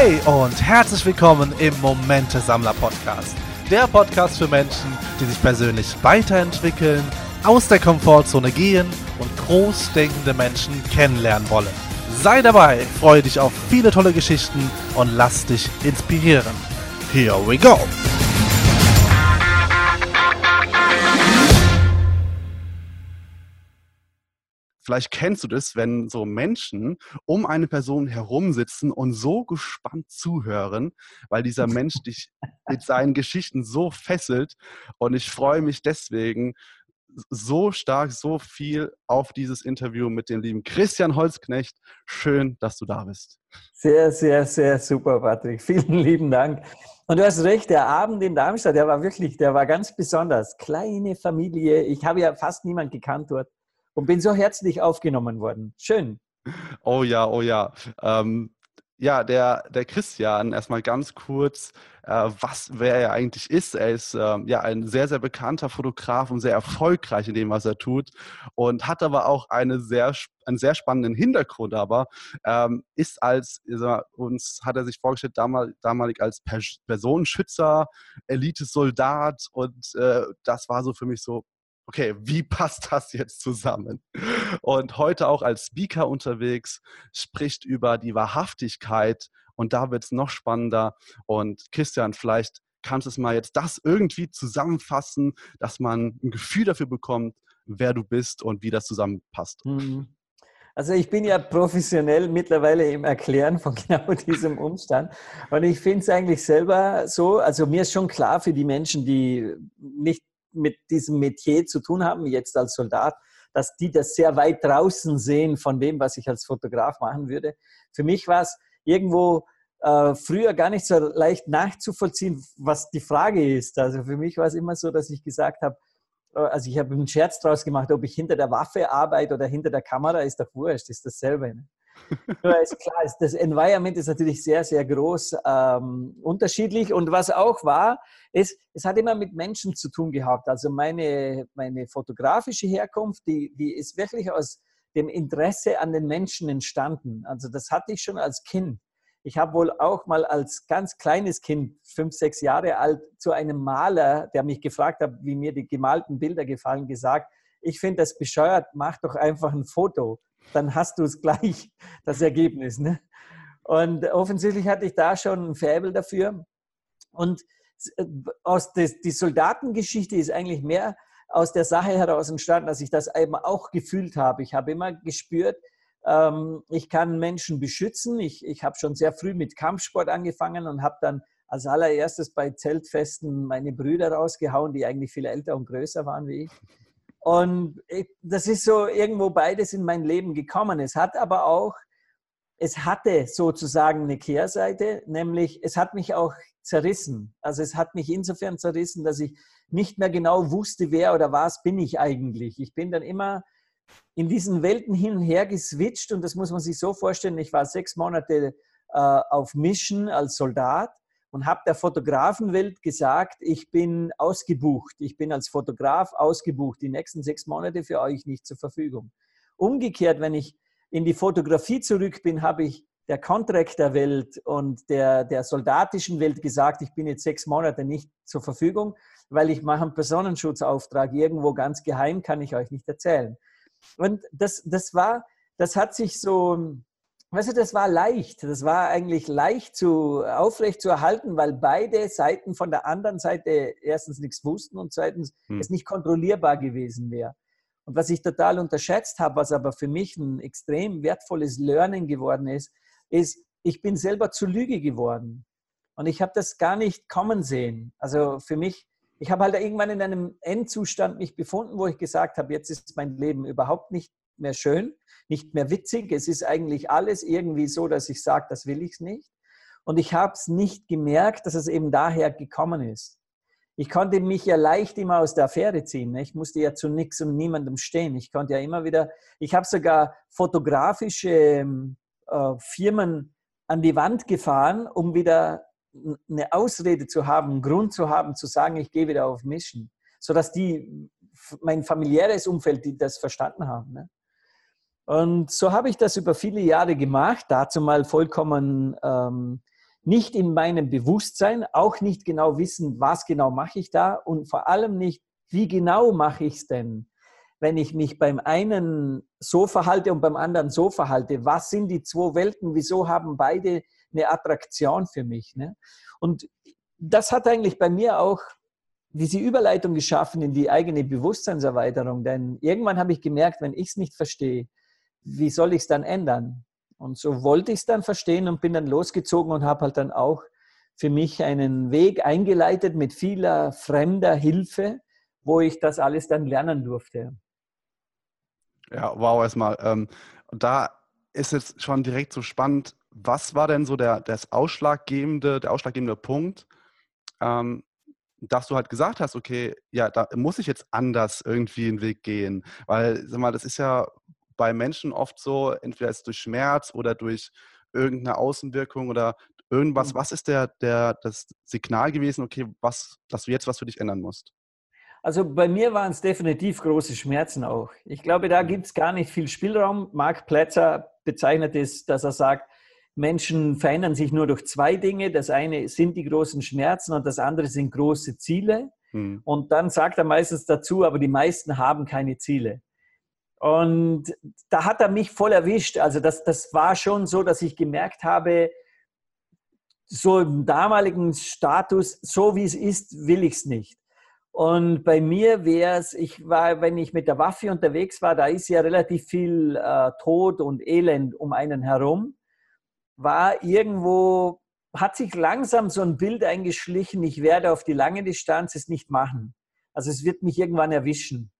Hey und herzlich willkommen im Momente Sammler Podcast. Der Podcast für Menschen, die sich persönlich weiterentwickeln, aus der Komfortzone gehen und großdenkende Menschen kennenlernen wollen. Sei dabei, freue dich auf viele tolle Geschichten und lass dich inspirieren. Here we go! Vielleicht kennst du das, wenn so Menschen um eine Person herum sitzen und so gespannt zuhören, weil dieser Mensch dich mit seinen Geschichten so fesselt. Und ich freue mich deswegen so stark, so viel auf dieses Interview mit dem lieben Christian Holzknecht. Schön, dass du da bist. Sehr, sehr, sehr super, Patrick. Vielen lieben Dank. Und du hast recht, der Abend in Darmstadt, der war wirklich, der war ganz besonders. Kleine Familie. Ich habe ja fast niemand gekannt dort und bin so herzlich aufgenommen worden. Schön. Oh ja, oh ja. Ähm, ja, der, der Christian, erstmal ganz kurz, äh, was, wer er eigentlich ist. Er ist äh, ja ein sehr, sehr bekannter Fotograf und sehr erfolgreich in dem, was er tut und hat aber auch eine sehr, einen sehr spannenden Hintergrund, aber ähm, ist als, uns hat er sich vorgestellt, damal, damalig als Personenschützer, Elite-Soldat und äh, das war so für mich so, okay, wie passt das jetzt zusammen? Und heute auch als Speaker unterwegs, spricht über die Wahrhaftigkeit und da wird es noch spannender. Und Christian, vielleicht kannst du es mal jetzt das irgendwie zusammenfassen, dass man ein Gefühl dafür bekommt, wer du bist und wie das zusammenpasst. Mhm. Also ich bin ja professionell mittlerweile im Erklären von genau diesem Umstand. Und ich finde es eigentlich selber so, also mir ist schon klar für die Menschen, die nicht mit diesem Metier zu tun haben, jetzt als Soldat, dass die das sehr weit draußen sehen von dem, was ich als Fotograf machen würde. Für mich war es irgendwo äh, früher gar nicht so leicht nachzuvollziehen, was die Frage ist. Also für mich war es immer so, dass ich gesagt habe, äh, also ich habe einen Scherz draus gemacht, ob ich hinter der Waffe arbeite oder hinter der Kamera, ist doch wurscht, ist dasselbe. Ne? Nur ist klar, das Environment ist natürlich sehr, sehr groß ähm, unterschiedlich. Und was auch war, ist, es hat immer mit Menschen zu tun gehabt. Also meine, meine fotografische Herkunft, die, die ist wirklich aus dem Interesse an den Menschen entstanden. Also das hatte ich schon als Kind. Ich habe wohl auch mal als ganz kleines Kind, fünf, sechs Jahre alt, zu einem Maler, der mich gefragt hat, wie mir die gemalten Bilder gefallen, gesagt, ich finde das bescheuert, mach doch einfach ein Foto dann hast du es gleich, das Ergebnis. Ne? Und offensichtlich hatte ich da schon ein Faible dafür. Und äh, aus des, die Soldatengeschichte ist eigentlich mehr aus der Sache heraus entstanden, dass ich das eben auch gefühlt habe. Ich habe immer gespürt, ähm, ich kann Menschen beschützen. Ich, ich habe schon sehr früh mit Kampfsport angefangen und habe dann als allererstes bei Zeltfesten meine Brüder rausgehauen, die eigentlich viel älter und größer waren wie ich. Und das ist so irgendwo beides in mein Leben gekommen. Es hat aber auch, es hatte sozusagen eine Kehrseite, nämlich es hat mich auch zerrissen. Also es hat mich insofern zerrissen, dass ich nicht mehr genau wusste, wer oder was bin ich eigentlich. Ich bin dann immer in diesen Welten hin und her geswitcht und das muss man sich so vorstellen. Ich war sechs Monate äh, auf Mission als Soldat und habe der Fotografenwelt gesagt, ich bin ausgebucht. Ich bin als Fotograf ausgebucht. Die nächsten sechs Monate für euch nicht zur Verfügung. Umgekehrt, wenn ich in die Fotografie zurück bin, habe ich der Contractor-Welt und der, der soldatischen Welt gesagt, ich bin jetzt sechs Monate nicht zur Verfügung, weil ich mache einen Personenschutzauftrag irgendwo ganz geheim, kann ich euch nicht erzählen. Und das, das war, das hat sich so, Weißt du, das war leicht. Das war eigentlich leicht zu, aufrecht zu erhalten, weil beide Seiten von der anderen Seite erstens nichts wussten und zweitens hm. es nicht kontrollierbar gewesen wäre. Und was ich total unterschätzt habe, was aber für mich ein extrem wertvolles Learning geworden ist, ist, ich bin selber zur Lüge geworden. Und ich habe das gar nicht kommen sehen. Also für mich, ich habe halt irgendwann in einem Endzustand mich befunden, wo ich gesagt habe, jetzt ist mein Leben überhaupt nicht mehr schön, nicht mehr witzig. Es ist eigentlich alles irgendwie so, dass ich sage, das will ich nicht. Und ich habe es nicht gemerkt, dass es eben daher gekommen ist. Ich konnte mich ja leicht immer aus der Affäre ziehen. Ne? Ich musste ja zu nichts und niemandem stehen. Ich konnte ja immer wieder, ich habe sogar fotografische ähm, äh, Firmen an die Wand gefahren, um wieder eine Ausrede zu haben, einen Grund zu haben, zu sagen, ich gehe wieder auf Mission. Sodass die, mein familiäres Umfeld, die das verstanden haben. Ne? Und so habe ich das über viele Jahre gemacht, dazu mal vollkommen ähm, nicht in meinem Bewusstsein, auch nicht genau wissen, was genau mache ich da und vor allem nicht, wie genau mache ich es denn? Wenn ich mich beim einen so verhalte und beim anderen so verhalte, was sind die zwei Welten? Wieso haben beide eine Attraktion für mich? Ne? Und das hat eigentlich bei mir auch diese Überleitung geschaffen in die eigene Bewusstseinserweiterung. Denn irgendwann habe ich gemerkt, wenn ich es nicht verstehe, wie soll ich es dann ändern? Und so wollte ich es dann verstehen und bin dann losgezogen und habe halt dann auch für mich einen Weg eingeleitet mit vieler fremder Hilfe, wo ich das alles dann lernen durfte. Ja, wow, erstmal. Ähm, da ist jetzt schon direkt so spannend. Was war denn so der, das ausschlaggebende, der ausschlaggebende Punkt, ähm, dass du halt gesagt hast, okay, ja, da muss ich jetzt anders irgendwie einen Weg gehen. Weil, sag mal, das ist ja bei Menschen oft so, entweder ist es durch Schmerz oder durch irgendeine Außenwirkung oder irgendwas. Mhm. Was ist der, der, das Signal gewesen, okay, was, dass du jetzt was für dich ändern musst? Also bei mir waren es definitiv große Schmerzen auch. Ich glaube, da mhm. gibt es gar nicht viel Spielraum. Mark Plätzer bezeichnet es, dass er sagt, Menschen verändern sich nur durch zwei Dinge. Das eine sind die großen Schmerzen und das andere sind große Ziele. Hm. Und dann sagt er meistens dazu, aber die meisten haben keine Ziele. Und da hat er mich voll erwischt. Also das, das war schon so, dass ich gemerkt habe, so im damaligen Status, so wie es ist, will ich es nicht. Und bei mir wäre es, ich war, wenn ich mit der Waffe unterwegs war, da ist ja relativ viel äh, Tod und Elend um einen herum, war irgendwo, hat sich langsam so ein Bild eingeschlichen, ich werde auf die lange Distanz es nicht machen. Also es wird mich irgendwann erwischen.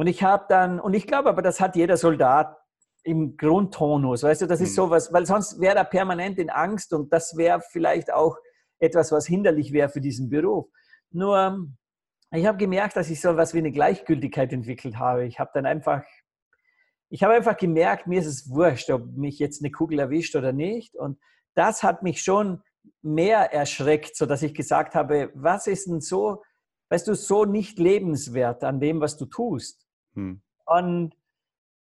Und ich habe dann, und ich glaube aber, das hat jeder Soldat im Grundtonus, weißt du, das ist mhm. sowas, weil sonst wäre er permanent in Angst und das wäre vielleicht auch etwas, was hinderlich wäre für diesen Beruf. Nur, ich habe gemerkt, dass ich so was wie eine Gleichgültigkeit entwickelt habe. Ich habe dann einfach, ich habe einfach gemerkt, mir ist es wurscht, ob mich jetzt eine Kugel erwischt oder nicht. Und das hat mich schon mehr erschreckt, sodass ich gesagt habe, was ist denn so, weißt du, so nicht lebenswert an dem, was du tust? Hm. Und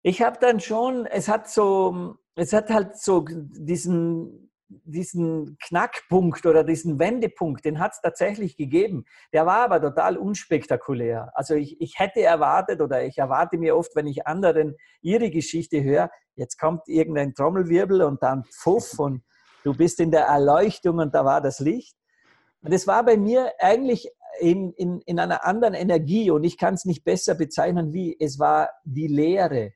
ich habe dann schon, es hat so, es hat halt so diesen, diesen Knackpunkt oder diesen Wendepunkt, den hat es tatsächlich gegeben. Der war aber total unspektakulär. Also ich, ich hätte erwartet oder ich erwarte mir oft, wenn ich anderen ihre Geschichte höre, jetzt kommt irgendein Trommelwirbel und dann Pfuff und du bist in der Erleuchtung und da war das Licht. Und es war bei mir eigentlich in, in, in einer anderen Energie und ich kann es nicht besser bezeichnen wie es war die Leere.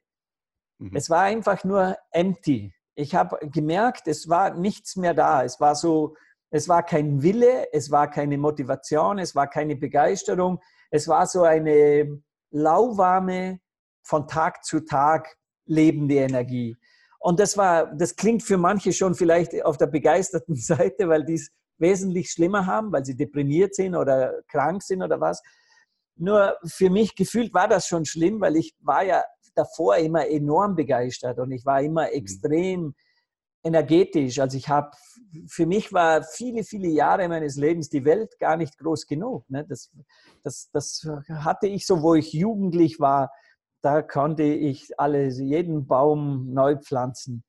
Mhm. Es war einfach nur empty. Ich habe gemerkt, es war nichts mehr da. Es war so, es war kein Wille, es war keine Motivation, es war keine Begeisterung. Es war so eine lauwarme, von Tag zu Tag lebende Energie. Und das war, das klingt für manche schon vielleicht auf der begeisterten Seite, weil die es wesentlich schlimmer haben, weil sie deprimiert sind oder krank sind oder was. Nur für mich gefühlt war das schon schlimm, weil ich war ja davor immer enorm begeistert und ich war immer mhm. extrem energetisch. Also ich habe, für mich war viele, viele Jahre meines Lebens die Welt gar nicht groß genug. Ne? Das, das, das hatte ich so, wo ich jugendlich war, da konnte ich alles, jeden Baum neu pflanzen.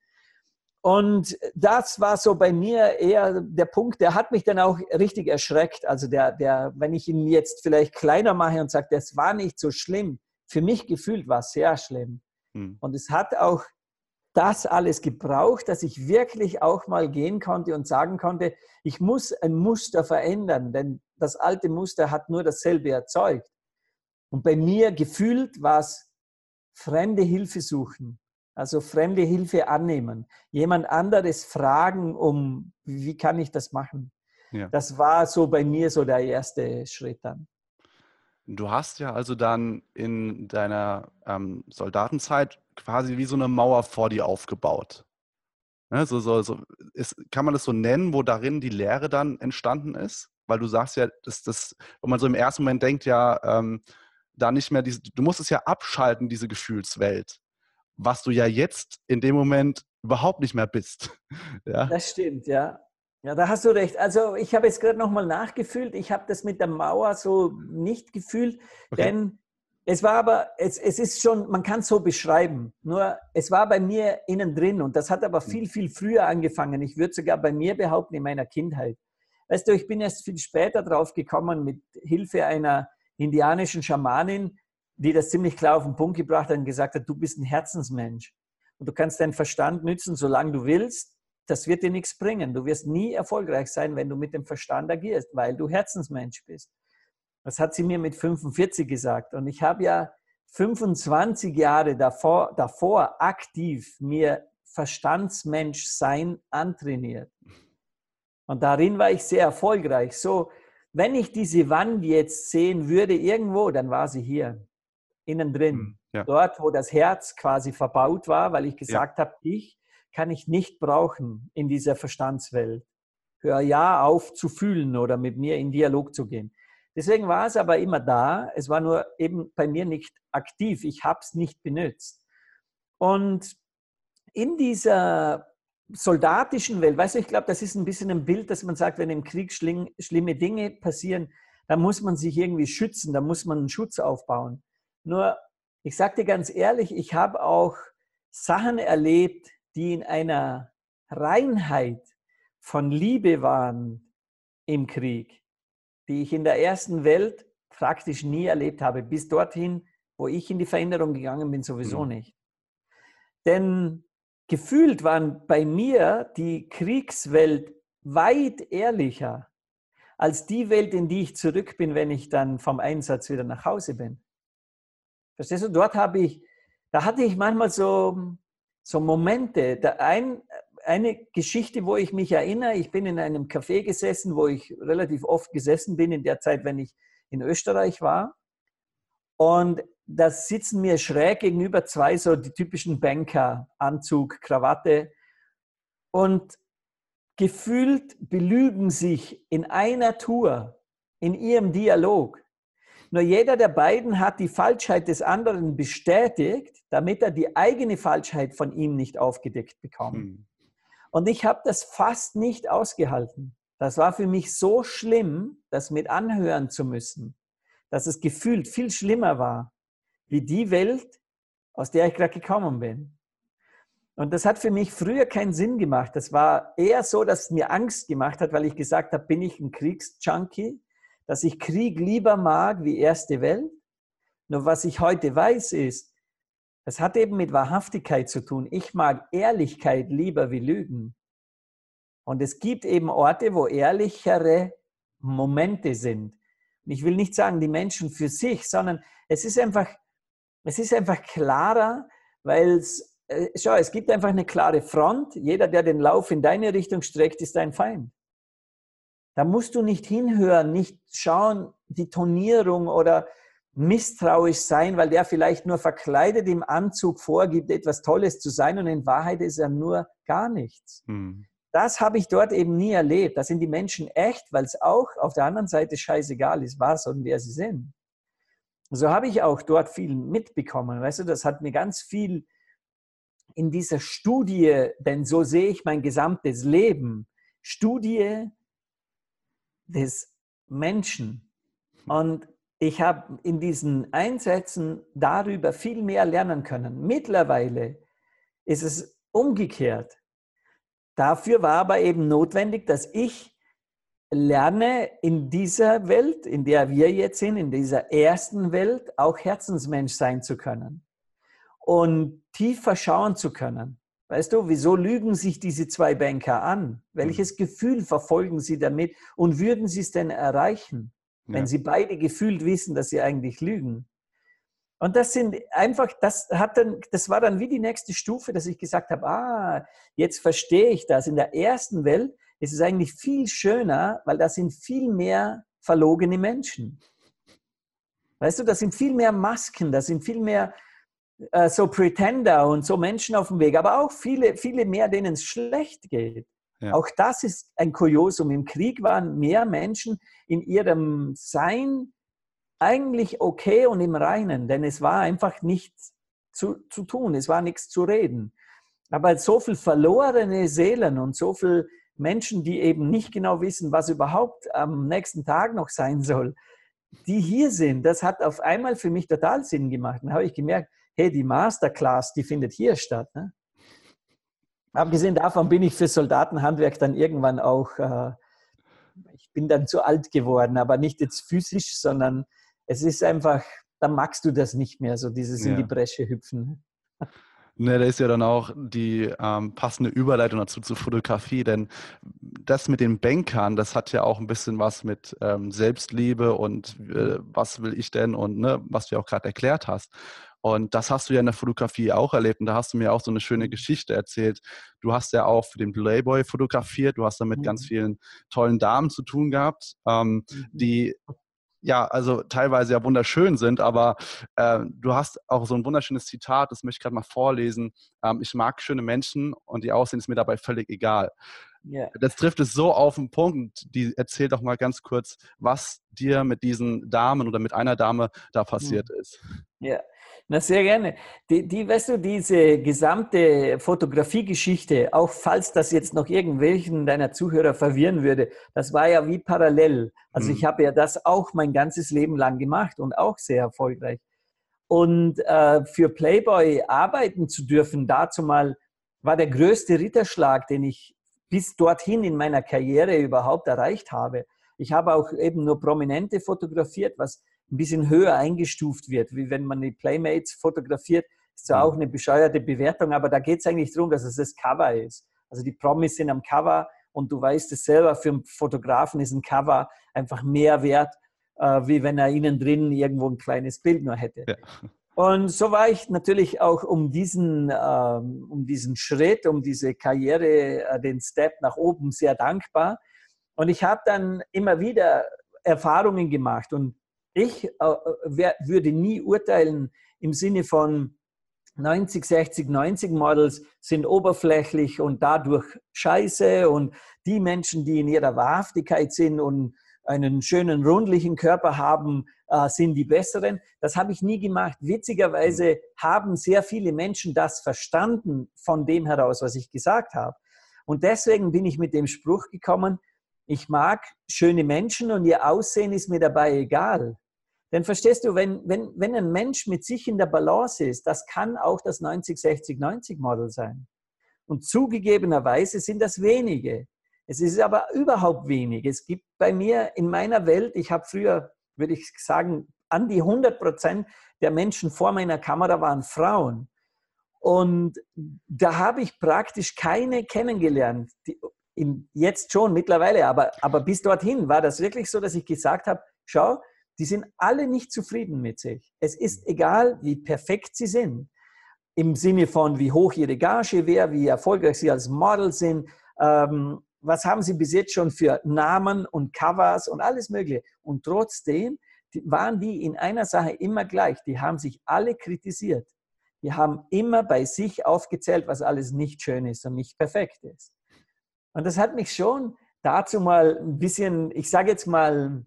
Und das war so bei mir eher der Punkt, der hat mich dann auch richtig erschreckt. Also der, der, wenn ich ihn jetzt vielleicht kleiner mache und sage, das war nicht so schlimm, für mich gefühlt war es sehr schlimm. Hm. Und es hat auch das alles gebraucht, dass ich wirklich auch mal gehen konnte und sagen konnte, ich muss ein Muster verändern, denn das alte Muster hat nur dasselbe erzeugt. Und bei mir gefühlt war es fremde Hilfe suchen. Also fremde Hilfe annehmen, jemand anderes fragen, um wie kann ich das machen. Ja. Das war so bei mir so der erste Schritt dann. Du hast ja also dann in deiner ähm, Soldatenzeit quasi wie so eine Mauer vor dir aufgebaut. Ne, so, so, so, ist, kann man das so nennen, wo darin die Lehre dann entstanden ist? Weil du sagst ja, dass das, wenn man so im ersten Moment denkt, ja, ähm, da nicht mehr diese, du musst es ja abschalten, diese Gefühlswelt was du ja jetzt in dem Moment überhaupt nicht mehr bist. Ja? Das stimmt, ja. Ja, da hast du recht. Also ich habe jetzt gerade nochmal nachgefühlt. Ich habe das mit der Mauer so nicht gefühlt, okay. denn es war aber, es, es ist schon, man kann es so beschreiben. Nur es war bei mir innen drin und das hat aber viel, viel früher angefangen. Ich würde sogar bei mir behaupten, in meiner Kindheit. Weißt du, ich bin erst viel später drauf gekommen mit Hilfe einer indianischen Schamanin, die das ziemlich klar auf den Punkt gebracht hat und gesagt hat, du bist ein Herzensmensch. Und du kannst deinen Verstand nützen, solange du willst. Das wird dir nichts bringen. Du wirst nie erfolgreich sein, wenn du mit dem Verstand agierst, weil du Herzensmensch bist. Das hat sie mir mit 45 gesagt. Und ich habe ja 25 Jahre davor, davor aktiv mir Verstandsmensch sein antrainiert. Und darin war ich sehr erfolgreich. So, wenn ich diese Wand jetzt sehen würde irgendwo, dann war sie hier, innen drin. Hm, ja. Dort, wo das Herz quasi verbaut war, weil ich gesagt ja. habe, dich kann ich nicht brauchen in dieser Verstandswelt. Hör ja auf zu fühlen oder mit mir in Dialog zu gehen. Deswegen war es aber immer da. Es war nur eben bei mir nicht aktiv. Ich habe es nicht benutzt. Und in dieser soldatischen Welt, weißt du, ich glaube, das ist ein bisschen ein Bild, dass man sagt, wenn im Krieg schlimme Dinge passieren, dann muss man sich irgendwie schützen, da muss man einen Schutz aufbauen. Nur, ich sage dir ganz ehrlich, ich habe auch Sachen erlebt, die in einer Reinheit von Liebe waren im Krieg, die ich in der ersten Welt praktisch nie erlebt habe, bis dorthin, wo ich in die Veränderung gegangen bin, sowieso mhm. nicht. Denn gefühlt waren bei mir die Kriegswelt weit ehrlicher als die Welt, in die ich zurück bin, wenn ich dann vom Einsatz wieder nach Hause bin. Verstehst du? Dort habe ich, da hatte ich manchmal so, so Momente. Da ein, eine Geschichte, wo ich mich erinnere, ich bin in einem Café gesessen, wo ich relativ oft gesessen bin in der Zeit, wenn ich in Österreich war. Und da sitzen mir schräg gegenüber zwei so die typischen Banker, Anzug, Krawatte. Und gefühlt belügen sich in einer Tour, in ihrem Dialog. Nur jeder der beiden hat die Falschheit des anderen bestätigt, damit er die eigene Falschheit von ihm nicht aufgedeckt bekommt. Hm. Und ich habe das fast nicht ausgehalten. Das war für mich so schlimm, das mit anhören zu müssen, dass es gefühlt viel schlimmer war wie die Welt, aus der ich gerade gekommen bin. Und das hat für mich früher keinen Sinn gemacht. Das war eher so, dass es mir Angst gemacht hat, weil ich gesagt habe, bin ich ein Kriegsjunkie, dass ich Krieg lieber mag wie erste Welt. Nur was ich heute weiß ist, das hat eben mit Wahrhaftigkeit zu tun. Ich mag Ehrlichkeit lieber wie Lügen. Und es gibt eben Orte, wo ehrlichere Momente sind. Und ich will nicht sagen, die Menschen für sich, sondern es ist einfach es ist einfach klarer, weil es, äh, schau, es gibt einfach eine klare Front. Jeder, der den Lauf in deine Richtung streckt, ist dein Feind. Da musst du nicht hinhören, nicht schauen, die Tonierung oder misstrauisch sein, weil der vielleicht nur verkleidet im Anzug vorgibt, etwas Tolles zu sein und in Wahrheit ist er nur gar nichts. Hm. Das habe ich dort eben nie erlebt. Da sind die Menschen echt, weil es auch auf der anderen Seite scheißegal ist, was und wer sie sind so habe ich auch dort viel mitbekommen. Weißt du, das hat mir ganz viel in dieser Studie, denn so sehe ich mein gesamtes Leben, Studie des Menschen. Und ich habe in diesen Einsätzen darüber viel mehr lernen können. Mittlerweile ist es umgekehrt. Dafür war aber eben notwendig, dass ich lerne in dieser Welt, in der wir jetzt sind, in dieser ersten Welt, auch Herzensmensch sein zu können und tiefer schauen zu können. Weißt du, wieso lügen sich diese zwei Banker an? Welches mhm. Gefühl verfolgen sie damit und würden sie es denn erreichen, wenn ja. sie beide gefühlt wissen, dass sie eigentlich lügen? Und das sind einfach, das hat dann, das war dann wie die nächste Stufe, dass ich gesagt habe, ah, jetzt verstehe ich das. In der ersten Welt ist es eigentlich viel schöner, weil da sind viel mehr verlogene Menschen. Weißt du, da sind viel mehr Masken, da sind viel mehr äh, so Pretender und so Menschen auf dem Weg, aber auch viele, viele mehr, denen es schlecht geht. Ja. Auch das ist ein Kuriosum. Im Krieg waren mehr Menschen in ihrem Sein eigentlich okay und im Reinen, denn es war einfach nichts zu, zu tun, es war nichts zu reden. Aber so viel verlorene Seelen und so viel Menschen, die eben nicht genau wissen, was überhaupt am nächsten Tag noch sein soll, die hier sind, das hat auf einmal für mich total Sinn gemacht. Dann habe ich gemerkt, hey, die Masterclass, die findet hier statt. Ne? Abgesehen davon bin ich für Soldatenhandwerk dann irgendwann auch, äh, ich bin dann zu alt geworden, aber nicht jetzt physisch, sondern es ist einfach, dann magst du das nicht mehr, so dieses ja. in die Bresche hüpfen. Ne, da ist ja dann auch die ähm, passende Überleitung dazu zur Fotografie, denn das mit den Bankern, das hat ja auch ein bisschen was mit ähm, Selbstliebe und äh, was will ich denn und ne, was du ja auch gerade erklärt hast. Und das hast du ja in der Fotografie auch erlebt und da hast du mir auch so eine schöne. Geschichte erzählt. Du hast ja auch für den Playboy fotografiert, du hast da mit mhm. ganz vielen tollen Damen zu tun gehabt, ähm, mhm. die ja, also teilweise ja wunderschön sind, aber äh, du hast auch so ein wunderschönes Zitat, das möchte ich gerade mal vorlesen. Ähm, ich mag schöne Menschen und die Aussehen ist mir dabei völlig egal. Yeah. Das trifft es so auf den Punkt. Die erzählt doch mal ganz kurz, was dir mit diesen Damen oder mit einer Dame da passiert mhm. ist. Ja, na, sehr gerne. Die, die, weißt du, diese gesamte Fotografiegeschichte, auch falls das jetzt noch irgendwelchen deiner Zuhörer verwirren würde, das war ja wie parallel. Also mhm. ich habe ja das auch mein ganzes Leben lang gemacht und auch sehr erfolgreich. Und äh, für Playboy arbeiten zu dürfen, dazu mal war der größte Ritterschlag, den ich bis dorthin in meiner Karriere überhaupt erreicht habe. Ich habe auch eben nur Prominente fotografiert, was ein bisschen höher eingestuft wird, wie wenn man die Playmates fotografiert. Ist zwar auch eine bescheuerte Bewertung, aber da geht es eigentlich darum, dass es das Cover ist. Also die Promis sind am Cover und du weißt es selber, für einen Fotografen ist ein Cover einfach mehr wert, äh, wie wenn er innen drin irgendwo ein kleines Bild nur hätte. Ja. Und so war ich natürlich auch um diesen, ähm, um diesen Schritt, um diese Karriere, äh, den Step nach oben sehr dankbar. Und ich habe dann immer wieder Erfahrungen gemacht und ich äh, würde nie urteilen im Sinne von 90, 60, 90 Models sind oberflächlich und dadurch scheiße und die Menschen, die in ihrer Wahrhaftigkeit sind und einen schönen rundlichen Körper haben, äh, sind die besseren. Das habe ich nie gemacht. Witzigerweise haben sehr viele Menschen das verstanden von dem heraus, was ich gesagt habe. Und deswegen bin ich mit dem Spruch gekommen, ich mag schöne Menschen und ihr Aussehen ist mir dabei egal. Denn verstehst du, wenn, wenn, wenn ein Mensch mit sich in der Balance ist, das kann auch das 90-60-90-Model sein. Und zugegebenerweise sind das wenige. Es ist aber überhaupt wenig. Es gibt bei mir in meiner Welt, ich habe früher, würde ich sagen, an die 100 Prozent der Menschen vor meiner Kamera waren Frauen. Und da habe ich praktisch keine kennengelernt. Die, jetzt schon mittlerweile, aber, aber bis dorthin war das wirklich so, dass ich gesagt habe, schau, die sind alle nicht zufrieden mit sich. Es ist egal, wie perfekt sie sind. Im Sinne von, wie hoch ihre Gage wäre, wie erfolgreich sie als Model sind, ähm, was haben sie bis jetzt schon für Namen und Covers und alles Mögliche. Und trotzdem waren die in einer Sache immer gleich. Die haben sich alle kritisiert. Die haben immer bei sich aufgezählt, was alles nicht schön ist und nicht perfekt ist. Und das hat mich schon dazu mal ein bisschen, ich sage jetzt mal,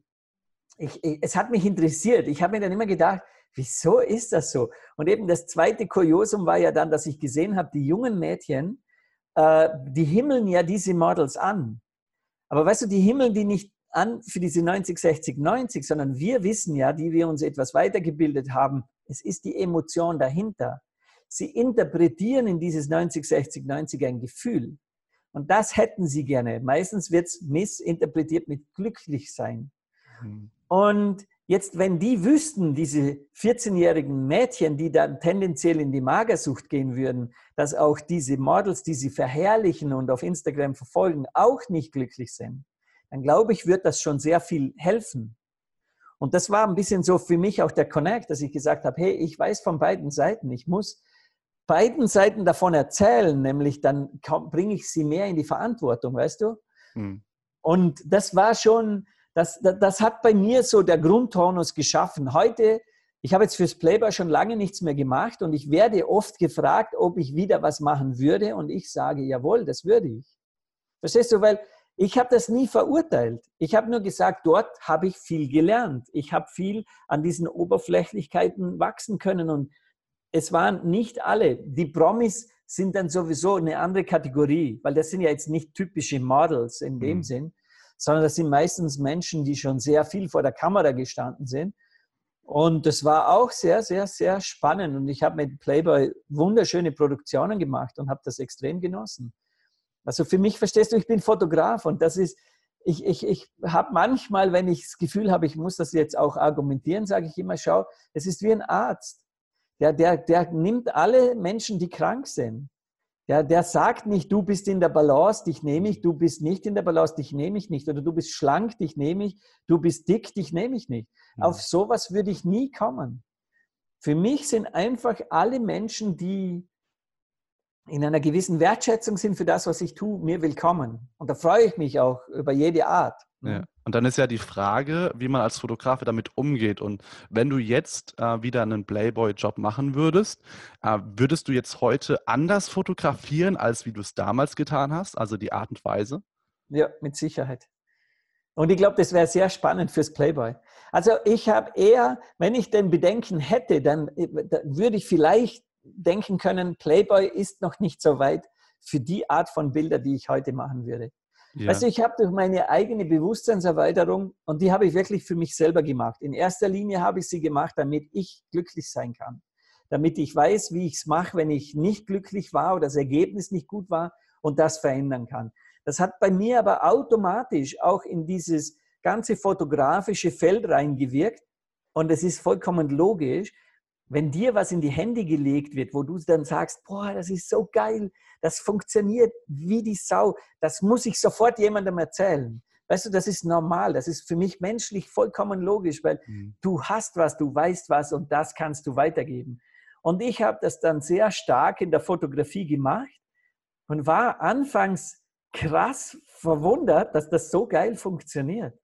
ich, ich, es hat mich interessiert. Ich habe mir dann immer gedacht, wieso ist das so? Und eben das zweite Kuriosum war ja dann, dass ich gesehen habe, die jungen Mädchen, äh, die himmeln ja diese Models an. Aber weißt du, die himmeln die nicht an für diese 90, 60, 90, sondern wir wissen ja, die wir uns etwas weitergebildet haben, es ist die Emotion dahinter. Sie interpretieren in dieses 90, 60, 90 ein Gefühl. Und das hätten sie gerne. Meistens wird es missinterpretiert mit glücklich sein. Mhm. Und jetzt, wenn die wüssten, diese 14-jährigen Mädchen, die dann tendenziell in die Magersucht gehen würden, dass auch diese Models, die sie verherrlichen und auf Instagram verfolgen, auch nicht glücklich sind, dann glaube ich, wird das schon sehr viel helfen. Und das war ein bisschen so für mich auch der Connect, dass ich gesagt habe, hey, ich weiß von beiden Seiten, ich muss beiden Seiten davon erzählen, nämlich dann bringe ich sie mehr in die Verantwortung, weißt du? Hm. Und das war schon, das, das, das hat bei mir so der Grundtonus geschaffen. Heute, ich habe jetzt fürs Playboy schon lange nichts mehr gemacht und ich werde oft gefragt, ob ich wieder was machen würde und ich sage, jawohl, das würde ich. Verstehst du? Weil ich habe das nie verurteilt. Ich habe nur gesagt, dort habe ich viel gelernt. Ich habe viel an diesen Oberflächlichkeiten wachsen können und es waren nicht alle. Die Promis sind dann sowieso eine andere Kategorie, weil das sind ja jetzt nicht typische Models in dem mhm. Sinn, sondern das sind meistens Menschen, die schon sehr viel vor der Kamera gestanden sind. Und das war auch sehr, sehr, sehr spannend. Und ich habe mit Playboy wunderschöne Produktionen gemacht und habe das extrem genossen. Also für mich, verstehst du, ich bin Fotograf und das ist, ich, ich, ich habe manchmal, wenn ich das Gefühl habe, ich muss das jetzt auch argumentieren, sage ich immer, schau, es ist wie ein Arzt. Der, der, der nimmt alle Menschen, die krank sind. Der, der sagt nicht, du bist in der Balance, dich nehme ich, du bist nicht in der Balance, dich nehme ich nicht. Oder du bist schlank, dich nehme ich, du bist dick, dich nehme ich nicht. Mhm. Auf sowas würde ich nie kommen. Für mich sind einfach alle Menschen, die in einer gewissen Wertschätzung sind für das, was ich tue, mir willkommen. Und da freue ich mich auch über jede Art. Ja. Und dann ist ja die Frage, wie man als Fotograf damit umgeht. Und wenn du jetzt äh, wieder einen Playboy-Job machen würdest, äh, würdest du jetzt heute anders fotografieren, als wie du es damals getan hast? Also die Art und Weise? Ja, mit Sicherheit. Und ich glaube, das wäre sehr spannend fürs Playboy. Also ich habe eher, wenn ich den Bedenken hätte, dann, äh, dann würde ich vielleicht denken können, Playboy ist noch nicht so weit für die Art von Bilder, die ich heute machen würde. Ja. Also ich habe durch meine eigene Bewusstseinserweiterung, und die habe ich wirklich für mich selber gemacht. In erster Linie habe ich sie gemacht, damit ich glücklich sein kann. Damit ich weiß, wie ich es mache, wenn ich nicht glücklich war oder das Ergebnis nicht gut war und das verändern kann. Das hat bei mir aber automatisch auch in dieses ganze fotografische Feld reingewirkt. Und es ist vollkommen logisch, wenn dir was in die Hände gelegt wird, wo du dann sagst, boah, das ist so geil, das funktioniert wie die Sau, das muss ich sofort jemandem erzählen. Weißt du, das ist normal, das ist für mich menschlich vollkommen logisch, weil mhm. du hast was, du weißt was und das kannst du weitergeben. Und ich habe das dann sehr stark in der Fotografie gemacht und war anfangs krass verwundert, dass das so geil funktioniert.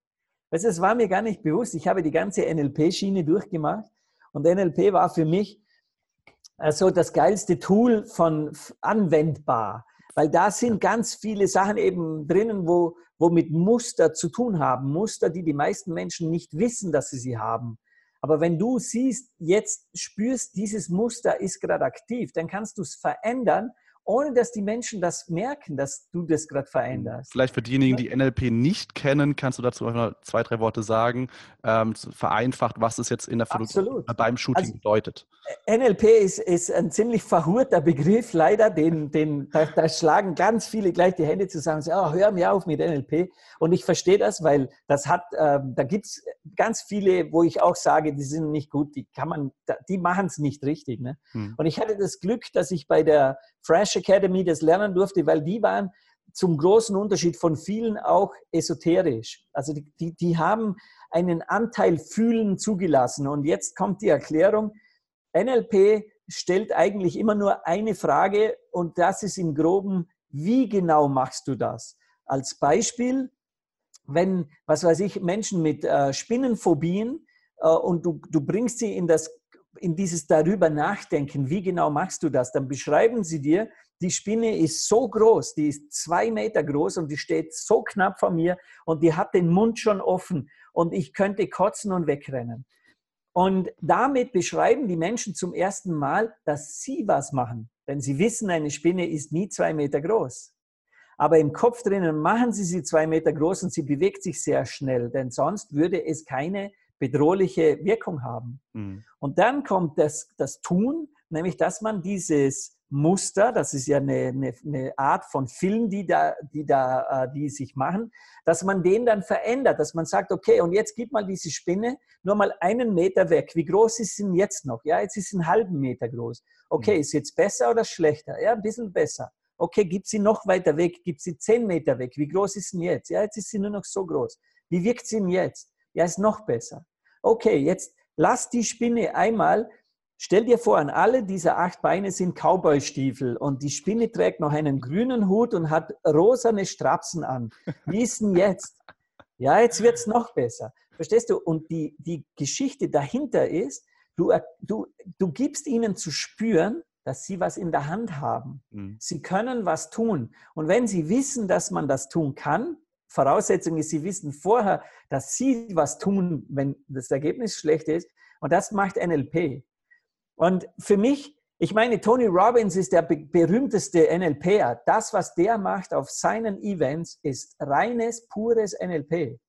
Weißt du, es war mir gar nicht bewusst. Ich habe die ganze NLP-Schiene durchgemacht und NLP war für mich also das geilste Tool von anwendbar, weil da sind ganz viele Sachen eben drinnen, wo, wo mit Muster zu tun haben. Muster, die die meisten Menschen nicht wissen, dass sie sie haben. Aber wenn du siehst, jetzt spürst, dieses Muster ist gerade aktiv, dann kannst du es verändern ohne dass die Menschen das merken, dass du das gerade veränderst. Vielleicht für diejenigen, die NLP nicht kennen, kannst du dazu noch zwei, drei Worte sagen, ähm, vereinfacht, was es jetzt in der Fotografie beim Shooting also, bedeutet. Äh, NLP ist, ist ein ziemlich verhurter Begriff, leider. Den, den, da, da, schlagen ganz viele gleich die Hände zusammen und sagen, oh, hör mir auf mit NLP. Und ich verstehe das, weil das hat, ähm, da gibt es ganz viele, wo ich auch sage, die sind nicht gut, die kann man, die machen es nicht richtig. Ne? Hm. Und ich hatte das Glück, dass ich bei der Fresh Academy das lernen durfte, weil die waren zum großen Unterschied von vielen auch esoterisch. Also die, die, die haben einen Anteil Fühlen zugelassen. Und jetzt kommt die Erklärung, NLP stellt eigentlich immer nur eine Frage und das ist im groben, wie genau machst du das? Als Beispiel, wenn, was weiß ich, Menschen mit äh, Spinnenphobien äh, und du, du bringst sie in das in dieses darüber nachdenken, wie genau machst du das, dann beschreiben sie dir, die Spinne ist so groß, die ist zwei Meter groß und die steht so knapp vor mir und die hat den Mund schon offen und ich könnte kotzen und wegrennen. Und damit beschreiben die Menschen zum ersten Mal, dass sie was machen. Denn sie wissen, eine Spinne ist nie zwei Meter groß. Aber im Kopf drinnen machen sie sie zwei Meter groß und sie bewegt sich sehr schnell, denn sonst würde es keine bedrohliche Wirkung haben. Mhm. Und dann kommt das, das Tun, nämlich dass man dieses Muster, das ist ja eine, eine, eine, Art von Film, die da, die da, äh, die sich machen, dass man den dann verändert, dass man sagt, okay, und jetzt gib mal diese Spinne nur mal einen Meter weg. Wie groß ist sie denn jetzt noch? Ja, jetzt ist sie einen halben Meter groß. Okay, mhm. ist jetzt besser oder schlechter? Ja, ein bisschen besser. Okay, gib sie noch weiter weg, gib sie zehn Meter weg. Wie groß ist sie jetzt? Ja, jetzt ist sie nur noch so groß. Wie wirkt sie denn jetzt? Ja, ist noch besser. Okay, jetzt lass die Spinne einmal, stell dir vor, an alle diese acht Beine sind Cowboystiefel und die Spinne trägt noch einen grünen Hut und hat rosane Strapsen an. Wie ist denn jetzt? Ja, jetzt wird es noch besser. Verstehst du? Und die, die Geschichte dahinter ist, du, du, du gibst ihnen zu spüren, dass sie was in der Hand haben. Mhm. Sie können was tun. Und wenn sie wissen, dass man das tun kann, Voraussetzung ist, sie wissen vorher, dass sie was tun, wenn das Ergebnis schlecht ist. Und das macht NLP. Und für mich Ich meine, Tony Robbins ist der berühmteste NLPer. Das, was der macht auf seinen Events, ist reines, pures NLP.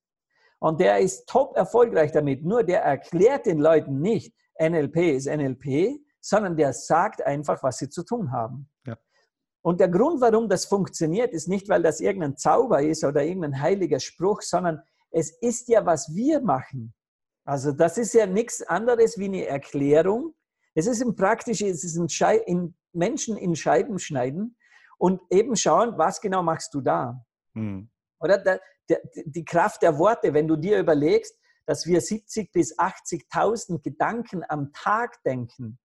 Und der ist top erfolgreich damit. Nur der erklärt den Leuten nicht, NLP ist NLP, sondern der sagt einfach, was sie zu tun haben. Ja. Und der Grund, warum das funktioniert, ist nicht, weil das irgendein Zauber ist oder irgendein heiliger Spruch, sondern es ist ja, was wir machen. Also das ist ja nichts anderes wie eine Erklärung. Es ist im Praktischen, es ist in Menschen in Scheiben schneiden und eben schauen, was genau machst du da. Hm. Oder der, der, die Kraft der Worte, wenn du dir überlegst, dass wir 70 bis 80.000 Gedanken am Tag denken.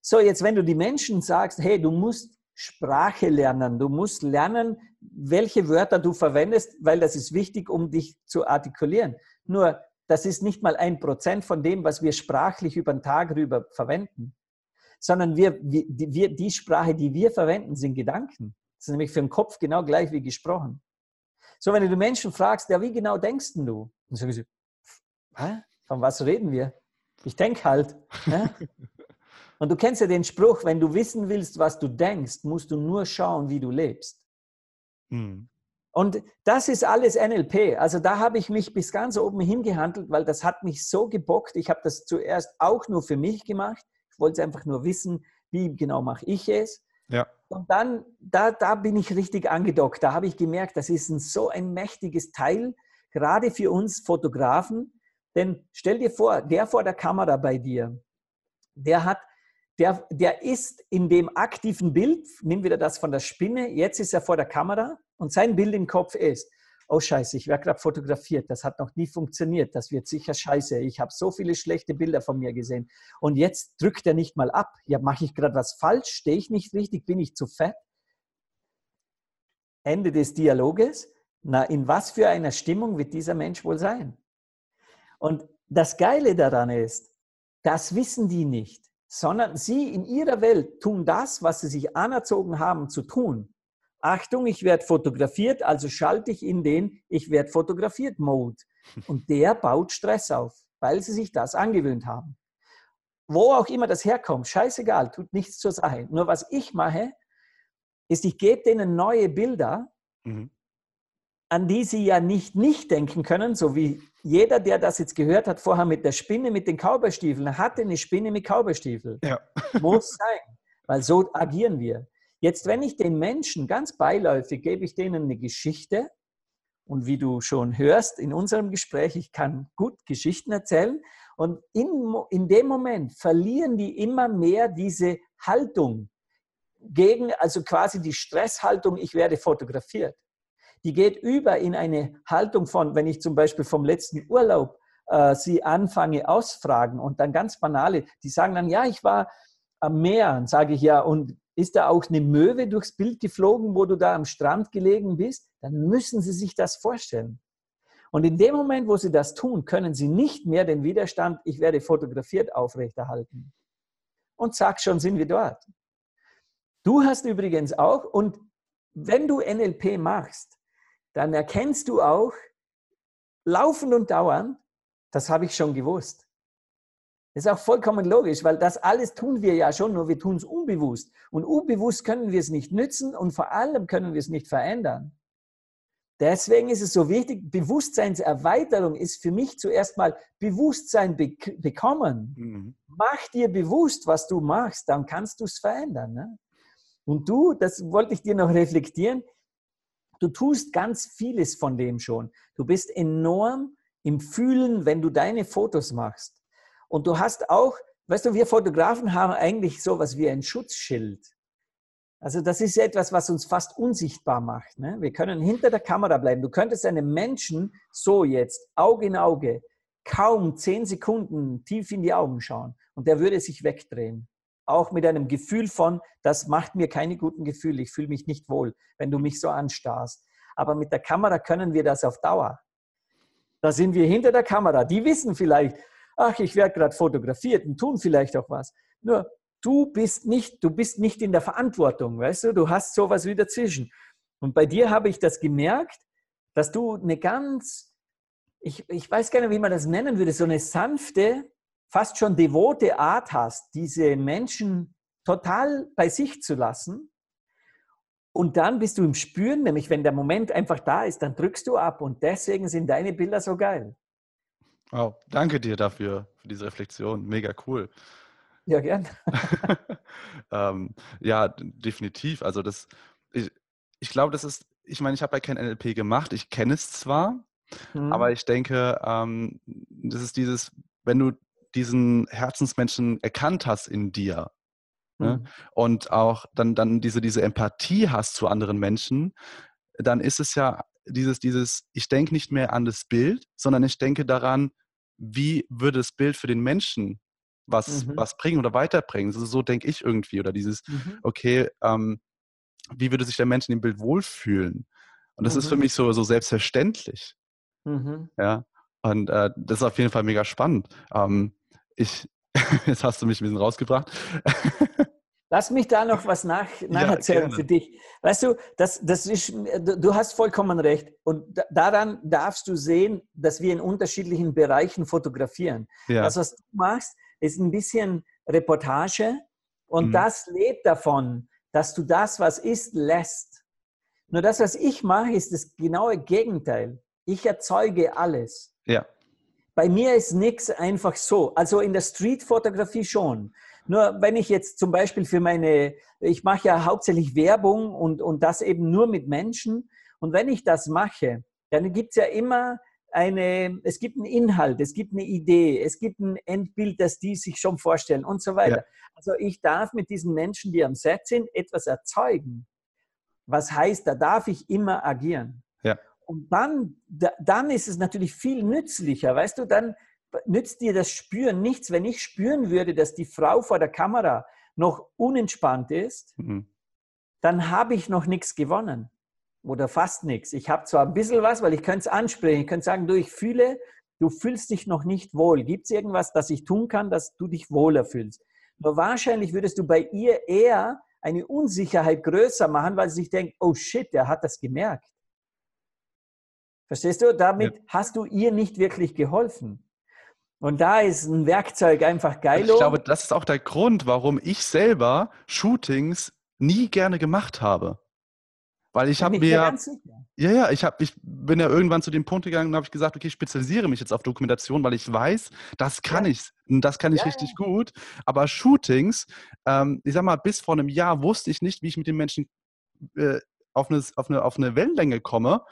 So, jetzt, wenn du die Menschen sagst, hey, du musst Sprache lernen, du musst lernen, welche Wörter du verwendest, weil das ist wichtig, um dich zu artikulieren. Nur, das ist nicht mal ein Prozent von dem, was wir sprachlich über den Tag rüber verwenden, sondern wir, wir, die Sprache, die wir verwenden, sind Gedanken. Das ist nämlich für den Kopf genau gleich wie gesprochen. So, wenn du Menschen fragst, ja, wie genau denkst du? Dann sagen sie, Hä? von was reden wir? Ich denke halt. Und du kennst ja den Spruch, wenn du wissen willst, was du denkst, musst du nur schauen, wie du lebst. Mhm. Und das ist alles NLP. Also da habe ich mich bis ganz oben hingehandelt, weil das hat mich so gebockt. Ich habe das zuerst auch nur für mich gemacht. Ich wollte einfach nur wissen, wie genau mache ich es. Ja. Und dann, da, da bin ich richtig angedockt. Da habe ich gemerkt, das ist ein, so ein mächtiges Teil, gerade für uns Fotografen. Denn stell dir vor, der vor der Kamera bei dir, der hat, der, der ist in dem aktiven Bild, nimm wieder das von der Spinne, jetzt ist er vor der Kamera und sein Bild im Kopf ist, oh scheiße, ich werde gerade fotografiert, das hat noch nie funktioniert, das wird sicher scheiße, ich habe so viele schlechte Bilder von mir gesehen und jetzt drückt er nicht mal ab. Ja, mache ich gerade was falsch? Stehe ich nicht richtig? Bin ich zu fett? Ende des Dialoges. Na, in was für einer Stimmung wird dieser Mensch wohl sein? Und das Geile daran ist, das wissen die nicht, sondern sie in ihrer Welt tun das, was sie sich anerzogen haben zu tun. Achtung, ich werde fotografiert, also schalte ich in den Ich werde fotografiert Mode. Und der baut Stress auf, weil sie sich das angewöhnt haben. Wo auch immer das herkommt, scheißegal, tut nichts zur Sache. Nur was ich mache, ist, ich gebe denen neue Bilder, mhm. an die sie ja nicht nicht denken können, so wie jeder, der das jetzt gehört hat, vorher mit der Spinne mit den Kauberstiefeln, hatte eine Spinne mit Kauberstiefeln. Ja. Muss sein, weil so agieren wir. Jetzt, wenn ich den Menschen ganz beiläufig gebe ich denen eine Geschichte und wie du schon hörst in unserem Gespräch, ich kann gut Geschichten erzählen und in, in dem Moment verlieren die immer mehr diese Haltung gegen, also quasi die Stresshaltung, ich werde fotografiert. Die geht über in eine Haltung von, wenn ich zum Beispiel vom letzten Urlaub äh, sie anfange ausfragen und dann ganz banale, die sagen dann, ja, ich war am Meer, und sage ich ja, und ist da auch eine Möwe durchs Bild geflogen, wo du da am Strand gelegen bist? Dann müssen Sie sich das vorstellen. Und in dem Moment, wo Sie das tun, können Sie nicht mehr den Widerstand, ich werde fotografiert, aufrechterhalten. Und zack, schon sind wir dort. Du hast übrigens auch, und wenn du NLP machst, dann erkennst du auch laufend und dauernd, das habe ich schon gewusst. Das ist auch vollkommen logisch, weil das alles tun wir ja schon, nur wir tun es unbewusst. Und unbewusst können wir es nicht nützen und vor allem können wir es nicht verändern. Deswegen ist es so wichtig, Bewusstseinserweiterung ist für mich zuerst mal Bewusstsein be bekommen. Mhm. Mach dir bewusst, was du machst, dann kannst du es verändern. Ne? Und du, das wollte ich dir noch reflektieren, du tust ganz vieles von dem schon. Du bist enorm im Fühlen, wenn du deine Fotos machst. Und du hast auch, weißt du, wir Fotografen haben eigentlich sowas wie ein Schutzschild. Also das ist etwas, was uns fast unsichtbar macht. Ne? Wir können hinter der Kamera bleiben. Du könntest einem Menschen so jetzt, Auge in Auge, kaum zehn Sekunden tief in die Augen schauen und der würde sich wegdrehen. Auch mit einem Gefühl von, das macht mir keine guten Gefühle, ich fühle mich nicht wohl, wenn du mich so anstarrst. Aber mit der Kamera können wir das auf Dauer. Da sind wir hinter der Kamera. Die wissen vielleicht, ach, ich werde gerade fotografiert und tun vielleicht auch was. Nur, du bist nicht, du bist nicht in der Verantwortung, weißt du, du hast sowas wie dazwischen. Und bei dir habe ich das gemerkt, dass du eine ganz, ich, ich weiß gar nicht, wie man das nennen würde, so eine sanfte, fast schon devote Art hast, diese Menschen total bei sich zu lassen. Und dann bist du im Spüren, nämlich wenn der Moment einfach da ist, dann drückst du ab. Und deswegen sind deine Bilder so geil. Wow, danke dir dafür, für diese Reflexion. Mega cool. Ja, gern. ähm, ja, definitiv. Also das, ich, ich glaube, das ist, ich meine, ich habe ja kein NLP gemacht, ich kenne es zwar, mhm. aber ich denke, ähm, das ist dieses, wenn du diesen Herzensmenschen erkannt hast in dir, ne, mhm. ne, und auch dann, dann diese, diese Empathie hast zu anderen Menschen, dann ist es ja dieses, dieses, ich denke nicht mehr an das Bild, sondern ich denke daran, wie würde das Bild für den Menschen was, mhm. was bringen oder weiterbringen. Also so denke ich irgendwie. Oder dieses, mhm. okay, ähm, wie würde sich der Mensch in dem Bild wohlfühlen? Und das mhm. ist für mhm. mich so, so selbstverständlich. Mhm. Ja. Und äh, das ist auf jeden Fall mega spannend. Ähm, ich, jetzt hast du mich ein bisschen rausgebracht. Lass mich da noch was nach, nacherzählen ja, für dich. Weißt du, das, das ist, du hast vollkommen recht. Und daran darfst du sehen, dass wir in unterschiedlichen Bereichen fotografieren. Ja. Das, was du machst, ist ein bisschen Reportage und mhm. das lebt davon, dass du das, was ist, lässt. Nur das, was ich mache, ist das genaue Gegenteil. Ich erzeuge alles. Ja. Bei mir ist nichts einfach so. Also in der Streetfotografie schon. Nur wenn ich jetzt zum Beispiel für meine, ich mache ja hauptsächlich Werbung und, und das eben nur mit Menschen. Und wenn ich das mache, dann gibt es ja immer eine, es gibt einen Inhalt, es gibt eine Idee, es gibt ein Endbild, das die sich schon vorstellen und so weiter. Ja. Also ich darf mit diesen Menschen, die am Set sind, etwas erzeugen. Was heißt, da darf ich immer agieren. Ja. Und dann, dann ist es natürlich viel nützlicher, weißt du, dann nützt dir das Spüren nichts. Wenn ich spüren würde, dass die Frau vor der Kamera noch unentspannt ist, mhm. dann habe ich noch nichts gewonnen oder fast nichts. Ich habe zwar ein bisschen was, weil ich könnte es ansprechen. Ich könnte sagen, du, ich fühle, du fühlst dich noch nicht wohl. Gibt es irgendwas, das ich tun kann, dass du dich wohler fühlst? Nur wahrscheinlich würdest du bei ihr eher eine Unsicherheit größer machen, weil sie sich denkt, oh shit, der hat das gemerkt. Verstehst du? Damit ja. hast du ihr nicht wirklich geholfen. Und da ist ein Werkzeug einfach geil. Ich glaube, das ist auch der Grund, warum ich selber Shootings nie gerne gemacht habe. Weil ich habe mir ja, ja, ja, ich, hab, ich bin ja irgendwann zu dem Punkt gegangen und habe gesagt, okay, ich spezialisiere mich jetzt auf Dokumentation, weil ich weiß, das kann ja. ich, das kann ich ja, richtig ja. gut. Aber Shootings, ähm, ich sag mal, bis vor einem Jahr wusste ich nicht, wie ich mit den Menschen äh, auf, eine, auf, eine, auf eine Wellenlänge komme,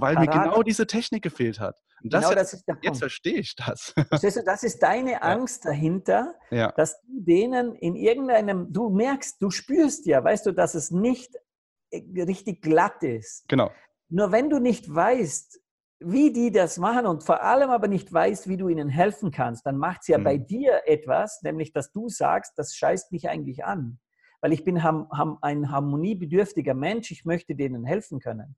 weil Parade. mir genau diese Technik gefehlt hat. Und das, genau, das ist der jetzt verstehe ich das. Verstehst du, das ist deine Angst dahinter, dass du denen in irgendeinem, du merkst, du spürst ja, weißt du, dass es nicht richtig glatt ist. Genau. Nur wenn du nicht weißt, wie die das machen und vor allem aber nicht weißt, wie du ihnen helfen kannst, dann macht es ja mhm. bei dir etwas, nämlich dass du sagst, das scheißt mich eigentlich an. Weil ich bin ein harmoniebedürftiger Mensch, ich möchte denen helfen können.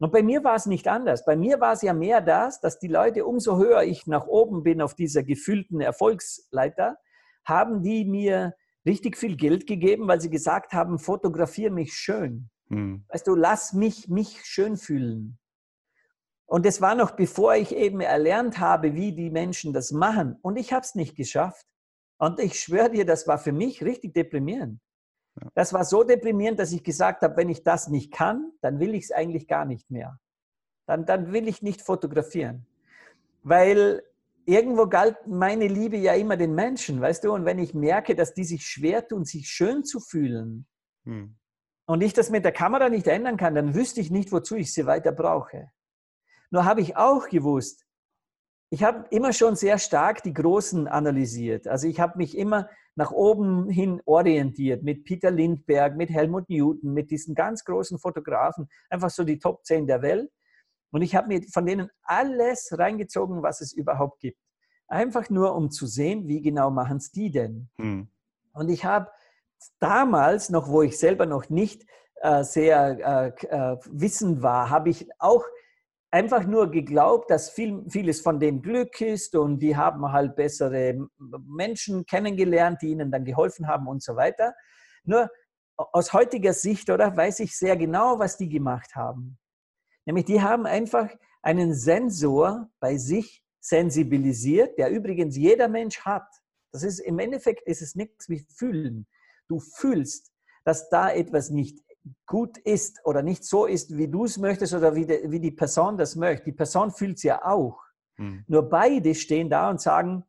Und bei mir war es nicht anders. Bei mir war es ja mehr das, dass die Leute, umso höher ich nach oben bin auf dieser gefühlten Erfolgsleiter, haben die mir richtig viel Geld gegeben, weil sie gesagt haben, fotografiere mich schön. Hm. Weißt du, lass mich mich schön fühlen. Und das war noch bevor ich eben erlernt habe, wie die Menschen das machen. Und ich habe es nicht geschafft. Und ich schwöre dir, das war für mich richtig deprimierend. Ja. Das war so deprimierend, dass ich gesagt habe, wenn ich das nicht kann, dann will ich es eigentlich gar nicht mehr. Dann, dann will ich nicht fotografieren. Weil irgendwo galt meine Liebe ja immer den Menschen, weißt du? Und wenn ich merke, dass die sich schwer tun, sich schön zu fühlen, hm und ich das mit der Kamera nicht ändern kann, dann wüsste ich nicht, wozu ich sie weiter brauche. Nur habe ich auch gewusst, ich habe immer schon sehr stark die Großen analysiert. Also ich habe mich immer nach oben hin orientiert mit Peter Lindbergh, mit Helmut Newton, mit diesen ganz großen Fotografen, einfach so die Top 10 der Welt. Und ich habe mir von denen alles reingezogen, was es überhaupt gibt. Einfach nur, um zu sehen, wie genau machen es die denn. Hm. Und ich habe damals noch, wo ich selber noch nicht äh, sehr äh, äh, wissend war, habe ich auch einfach nur geglaubt, dass viel, vieles von dem Glück ist und die haben halt bessere Menschen kennengelernt, die ihnen dann geholfen haben und so weiter. Nur aus heutiger Sicht, oder, weiß ich sehr genau, was die gemacht haben. Nämlich, die haben einfach einen Sensor bei sich sensibilisiert, der übrigens jeder Mensch hat. Das ist im Endeffekt ist es nichts wie fühlen. du fühlst, dass da etwas nicht gut ist oder nicht so ist, wie du es möchtest oder wie, de, wie die Person das möchte. Die Person fühlt es ja auch. Hm. Nur beide stehen da und sagen,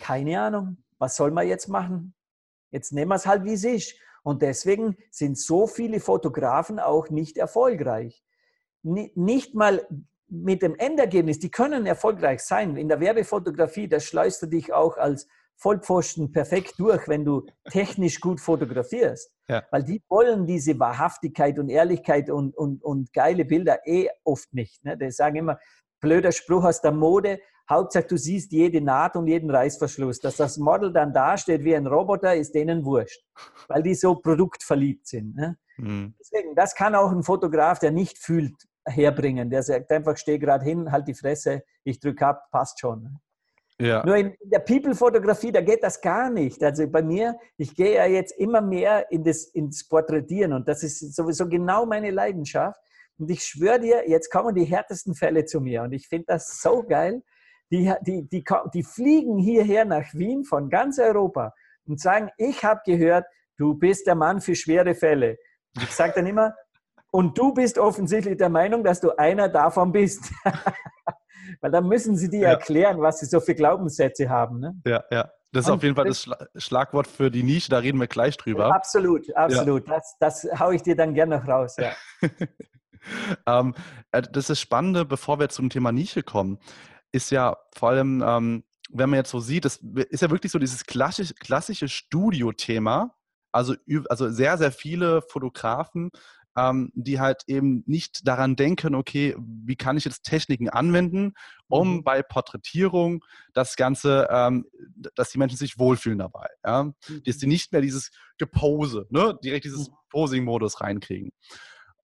keine Ahnung, was soll man jetzt machen? Jetzt nehmen wir es halt, wie es ist. Und deswegen sind so viele Fotografen auch nicht erfolgreich. Nicht mal mit dem Endergebnis, die können erfolgreich sein. In der Werbefotografie, da schleust du dich auch als Vollpfosten perfekt durch, wenn du technisch gut fotografierst. Ja. Weil die wollen diese Wahrhaftigkeit und Ehrlichkeit und, und, und geile Bilder eh oft nicht. Ne? Die sagen immer, blöder Spruch aus der Mode, Hauptsache du siehst jede Naht und jeden Reißverschluss. Dass das Model dann dasteht wie ein Roboter, ist denen wurscht, weil die so produktverliebt sind. Ne? Mhm. Deswegen, das kann auch ein Fotograf, der nicht fühlt, herbringen. Der sagt einfach, steh gerade hin, halt die Fresse, ich drücke ab, passt schon. Ja. Nur in der People-Fotografie, da geht das gar nicht. Also bei mir, ich gehe ja jetzt immer mehr in das, ins Porträtieren und das ist sowieso genau meine Leidenschaft. Und ich schwöre dir, jetzt kommen die härtesten Fälle zu mir und ich finde das so geil. Die, die, die, die fliegen hierher nach Wien von ganz Europa und sagen, ich habe gehört, du bist der Mann für schwere Fälle. Ich sage dann immer, und du bist offensichtlich der Meinung, dass du einer davon bist. Weil dann müssen sie dir ja. erklären, was sie so für Glaubenssätze haben. Ne? Ja, ja. Das ist und auf jeden Fall das Schlagwort für die Nische, da reden wir gleich drüber. Absolut, absolut. Ja. Das, das haue ich dir dann gerne noch raus. Ja. ähm, äh, das ist Spannende, bevor wir zum Thema Nische kommen, ist ja vor allem, ähm, wenn man jetzt so sieht, das ist ja wirklich so dieses klassische, klassische Studio-Thema. Also, also sehr, sehr viele Fotografen ähm, die halt eben nicht daran denken, okay, wie kann ich jetzt Techniken anwenden, um mhm. bei Porträtierung das Ganze, ähm, dass die Menschen sich wohlfühlen dabei. Ja? Mhm. Dass die nicht mehr dieses Gepose, ne? direkt dieses mhm. Posing-Modus reinkriegen.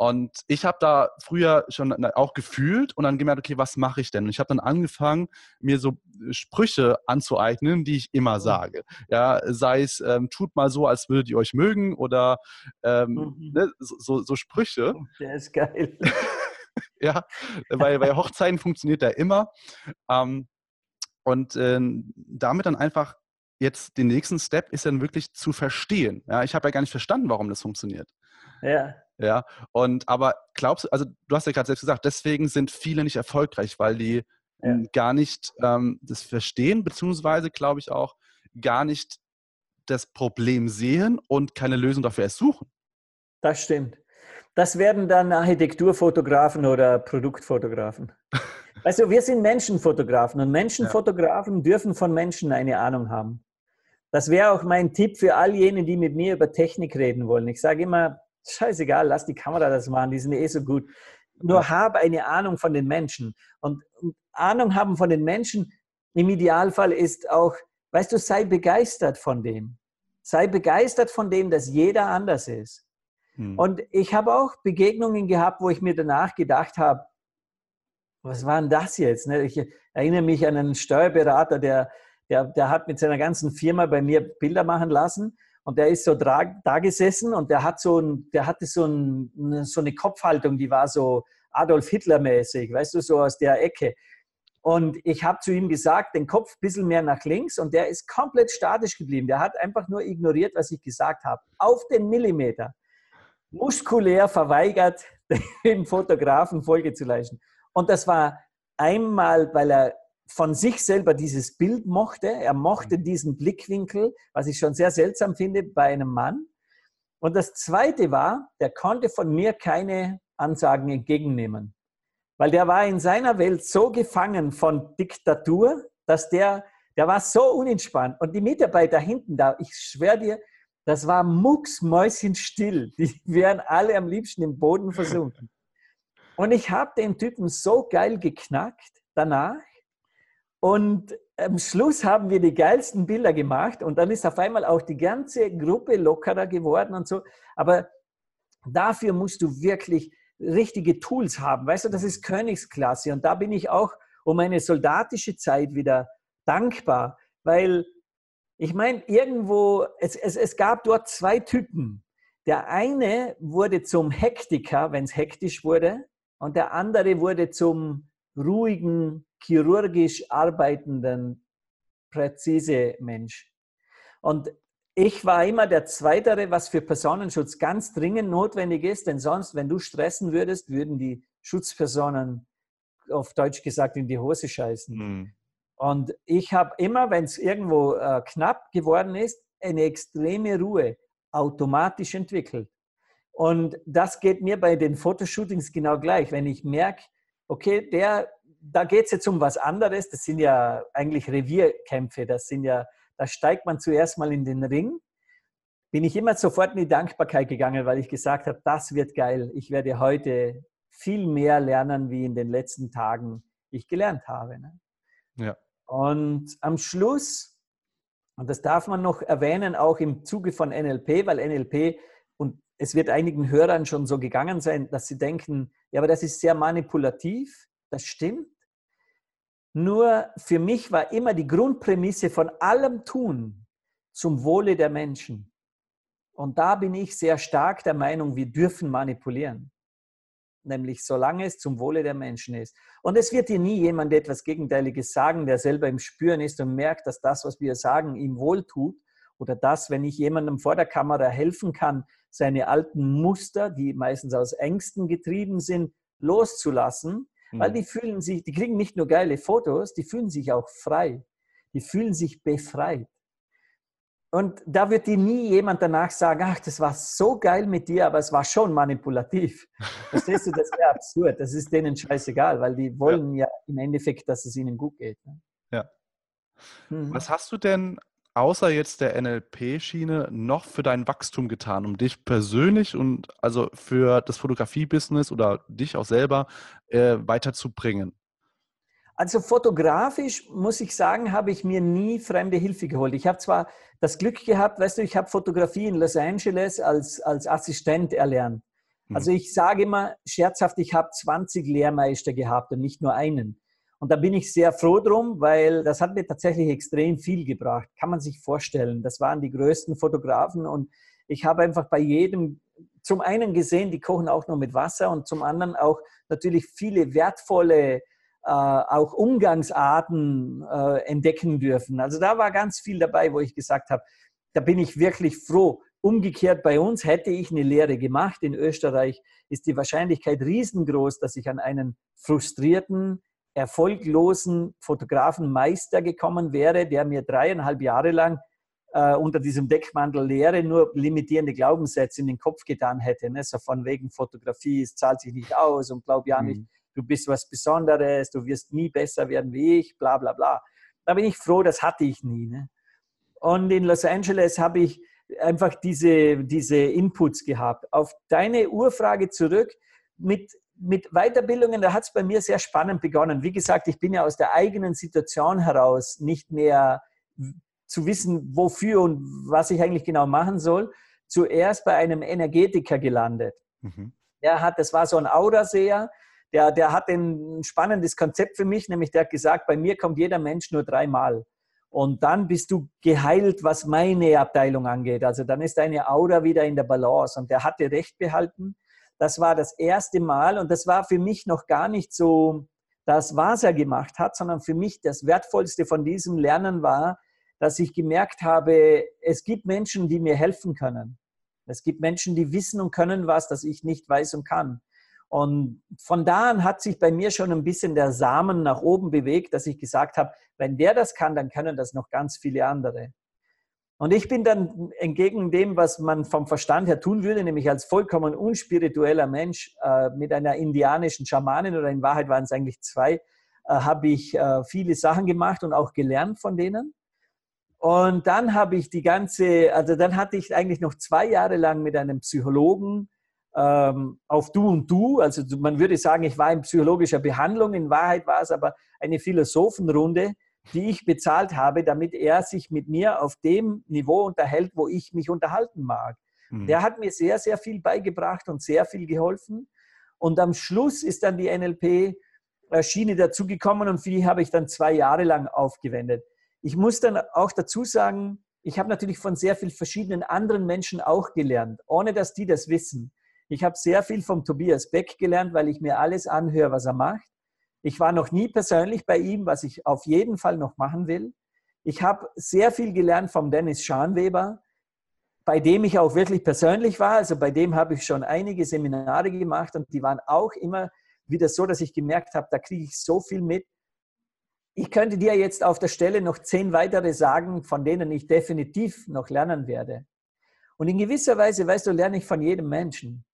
Und ich habe da früher schon auch gefühlt und dann gemerkt, okay, was mache ich denn? Und ich habe dann angefangen, mir so äh, Sprüche anzueignen, die ich immer mhm. sage. Ja, sei es, ähm, tut mal so, als würdet ihr euch mögen oder ähm, mhm. ne, so, so, Sprüche. Oh, der ist geil. ja, weil bei Hochzeiten funktioniert der immer. Ähm, und äh, damit dann einfach jetzt den nächsten Step ist dann wirklich zu verstehen. Ja, ich habe ja gar nicht verstanden, warum das funktioniert. Ja. Ja, und aber glaubst du, also du hast ja gerade selbst gesagt, deswegen sind viele nicht erfolgreich, weil die ja. gar nicht ähm, das verstehen, beziehungsweise glaube ich auch gar nicht das Problem sehen und keine Lösung dafür erst suchen. Das stimmt. Das werden dann Architekturfotografen oder Produktfotografen. Also wir sind Menschenfotografen und Menschenfotografen ja. dürfen von Menschen eine Ahnung haben. Das wäre auch mein Tipp für all jene, die mit mir über Technik reden wollen. Ich sage immer, scheißegal, lass die Kamera das machen, die sind eh so gut. Nur ja. habe eine Ahnung von den Menschen. Und, Ahnung haben von den Menschen im Idealfall ist auch, weißt du, sei begeistert von dem. Sei begeistert von dem, dass jeder anders ist. Hm. Und ich habe auch Begegnungen gehabt, wo ich mir danach gedacht habe, was war denn das jetzt? Ne? Ich erinnere mich an einen Steuerberater, der, der, der hat mit seiner ganzen Firma bei mir Bilder machen lassen und der ist so da, da gesessen und der hat so ein, der hatte so, ein, so eine Kopfhaltung, die war so Adolf Hitler mäßig, weißt du, so aus der Ecke. Und ich habe zu ihm gesagt, den Kopf ein bisschen mehr nach links und der ist komplett statisch geblieben. Der hat einfach nur ignoriert, was ich gesagt habe. Auf den Millimeter. Muskulär verweigert, dem Fotografen Folge zu leisten. Und das war einmal, weil er von sich selber dieses Bild mochte. Er mochte mhm. diesen Blickwinkel, was ich schon sehr seltsam finde bei einem Mann. Und das Zweite war, der konnte von mir keine Ansagen entgegennehmen. Weil der war in seiner Welt so gefangen von Diktatur, dass der, der war so unentspannt. Und die Mitarbeiter hinten da, ich schwöre dir, das war mucksmäuschenstill. Die wären alle am liebsten im Boden versunken. Und ich habe den Typen so geil geknackt danach, und am Schluss haben wir die geilsten Bilder gemacht und dann ist auf einmal auch die ganze Gruppe lockerer geworden und so. Aber dafür musst du wirklich richtige Tools haben. Weißt du, das ist Königsklasse und da bin ich auch um meine soldatische Zeit wieder dankbar, weil ich meine, irgendwo, es, es, es gab dort zwei Typen. Der eine wurde zum Hektiker, wenn es hektisch wurde, und der andere wurde zum ruhigen, chirurgisch arbeitenden, präzise Mensch. Und ich war immer der Zweitere, was für Personenschutz ganz dringend notwendig ist, denn sonst, wenn du stressen würdest, würden die Schutzpersonen auf Deutsch gesagt in die Hose scheißen. Mhm. Und ich habe immer, wenn es irgendwo äh, knapp geworden ist, eine extreme Ruhe automatisch entwickelt. Und das geht mir bei den Fotoshootings genau gleich. Wenn ich merke, okay, der, da geht es jetzt um was anderes, das sind ja eigentlich Revierkämpfe, das sind ja, da steigt man zuerst mal in den Ring, bin ich immer sofort in die Dankbarkeit gegangen, weil ich gesagt habe, das wird geil. Ich werde heute viel mehr lernen, wie in den letzten Tagen ich gelernt habe. Ne? Ja. Und am Schluss, und das darf man noch erwähnen, auch im Zuge von NLP, weil NLP, es wird einigen Hörern schon so gegangen sein, dass sie denken, ja, aber das ist sehr manipulativ, das stimmt. Nur für mich war immer die Grundprämisse von allem Tun zum Wohle der Menschen. Und da bin ich sehr stark der Meinung, wir dürfen manipulieren nämlich solange es zum Wohle der Menschen ist. Und es wird dir nie jemand etwas Gegenteiliges sagen, der selber im Spüren ist und merkt, dass das, was wir sagen, ihm wohltut. Oder das, wenn ich jemandem vor der Kamera helfen kann, seine alten Muster, die meistens aus Ängsten getrieben sind, loszulassen, mhm. weil die fühlen sich, die kriegen nicht nur geile Fotos, die fühlen sich auch frei. Die fühlen sich befreit. Und da wird dir nie jemand danach sagen, ach, das war so geil mit dir, aber es war schon manipulativ. Verstehst du, das wäre absurd. Das ist denen scheißegal, weil die wollen ja, ja im Endeffekt, dass es ihnen gut geht. Ne? Ja. Mhm. Was hast du denn außer jetzt der NLP-Schiene noch für dein Wachstum getan, um dich persönlich und also für das Fotografie-Business oder dich auch selber äh, weiterzubringen? Also fotografisch muss ich sagen, habe ich mir nie fremde Hilfe geholt. Ich habe zwar das Glück gehabt, weißt du, ich habe Fotografie in Los Angeles als, als Assistent erlernt. Mhm. Also ich sage immer scherzhaft, ich habe 20 Lehrmeister gehabt und nicht nur einen. Und da bin ich sehr froh drum, weil das hat mir tatsächlich extrem viel gebracht. Kann man sich vorstellen. Das waren die größten Fotografen und ich habe einfach bei jedem zum einen gesehen, die kochen auch nur mit Wasser und zum anderen auch natürlich viele wertvolle äh, auch Umgangsarten äh, entdecken dürfen. Also da war ganz viel dabei, wo ich gesagt habe, da bin ich wirklich froh. Umgekehrt bei uns hätte ich eine Lehre gemacht. In Österreich ist die Wahrscheinlichkeit riesengroß, dass ich an einen frustrierten, erfolglosen Fotografenmeister gekommen wäre, der mir dreieinhalb Jahre lang äh, unter diesem Deckmantel Lehre nur limitierende Glaubenssätze in den Kopf getan hätte. Ne? So von wegen Fotografie, es zahlt sich nicht aus und glaub ja nicht, mhm du bist was Besonderes, du wirst nie besser werden wie ich, bla bla bla. Da bin ich froh, das hatte ich nie. Ne? Und in Los Angeles habe ich einfach diese, diese Inputs gehabt. Auf deine Urfrage zurück, mit, mit Weiterbildungen, da hat es bei mir sehr spannend begonnen. Wie gesagt, ich bin ja aus der eigenen Situation heraus nicht mehr zu wissen, wofür und was ich eigentlich genau machen soll, zuerst bei einem Energetiker gelandet. Mhm. Der hat, das war so ein Auraseher, der, der hat ein spannendes Konzept für mich, nämlich der hat gesagt, bei mir kommt jeder Mensch nur dreimal. Und dann bist du geheilt, was meine Abteilung angeht. Also dann ist deine Aura wieder in der Balance. Und der hatte Recht behalten. Das war das erste Mal und das war für mich noch gar nicht so das, was er gemacht hat, sondern für mich das Wertvollste von diesem Lernen war, dass ich gemerkt habe, es gibt Menschen, die mir helfen können. Es gibt Menschen, die wissen und können was, das ich nicht weiß und kann. Und von da an hat sich bei mir schon ein bisschen der Samen nach oben bewegt, dass ich gesagt habe, wenn der das kann, dann können das noch ganz viele andere. Und ich bin dann entgegen dem, was man vom Verstand her tun würde, nämlich als vollkommen unspiritueller Mensch äh, mit einer indianischen Schamanin oder in Wahrheit waren es eigentlich zwei, äh, habe ich äh, viele Sachen gemacht und auch gelernt von denen. Und dann habe ich die ganze, also dann hatte ich eigentlich noch zwei Jahre lang mit einem Psychologen ähm, auf Du und Du. Also man würde sagen, ich war in psychologischer Behandlung. In Wahrheit war es aber eine Philosophenrunde, die ich bezahlt habe, damit er sich mit mir auf dem Niveau unterhält, wo ich mich unterhalten mag. Mhm. Der hat mir sehr, sehr viel beigebracht und sehr viel geholfen. Und am Schluss ist dann die NLP-Schiene dazugekommen und für die habe ich dann zwei Jahre lang aufgewendet. Ich muss dann auch dazu sagen, ich habe natürlich von sehr vielen verschiedenen anderen Menschen auch gelernt, ohne dass die das wissen. Ich habe sehr viel vom Tobias Beck gelernt, weil ich mir alles anhöre, was er macht. Ich war noch nie persönlich bei ihm, was ich auf jeden Fall noch machen will. Ich habe sehr viel gelernt vom Dennis Schanweber. bei dem ich auch wirklich persönlich war. Also bei dem habe ich schon einige Seminare gemacht und die waren auch immer wieder so, dass ich gemerkt habe, da kriege ich so viel mit. Ich könnte dir jetzt auf der Stelle noch zehn weitere sagen, von denen ich definitiv noch lernen werde. Und in gewisser Weise, weißt du, lerne ich von jedem Menschen.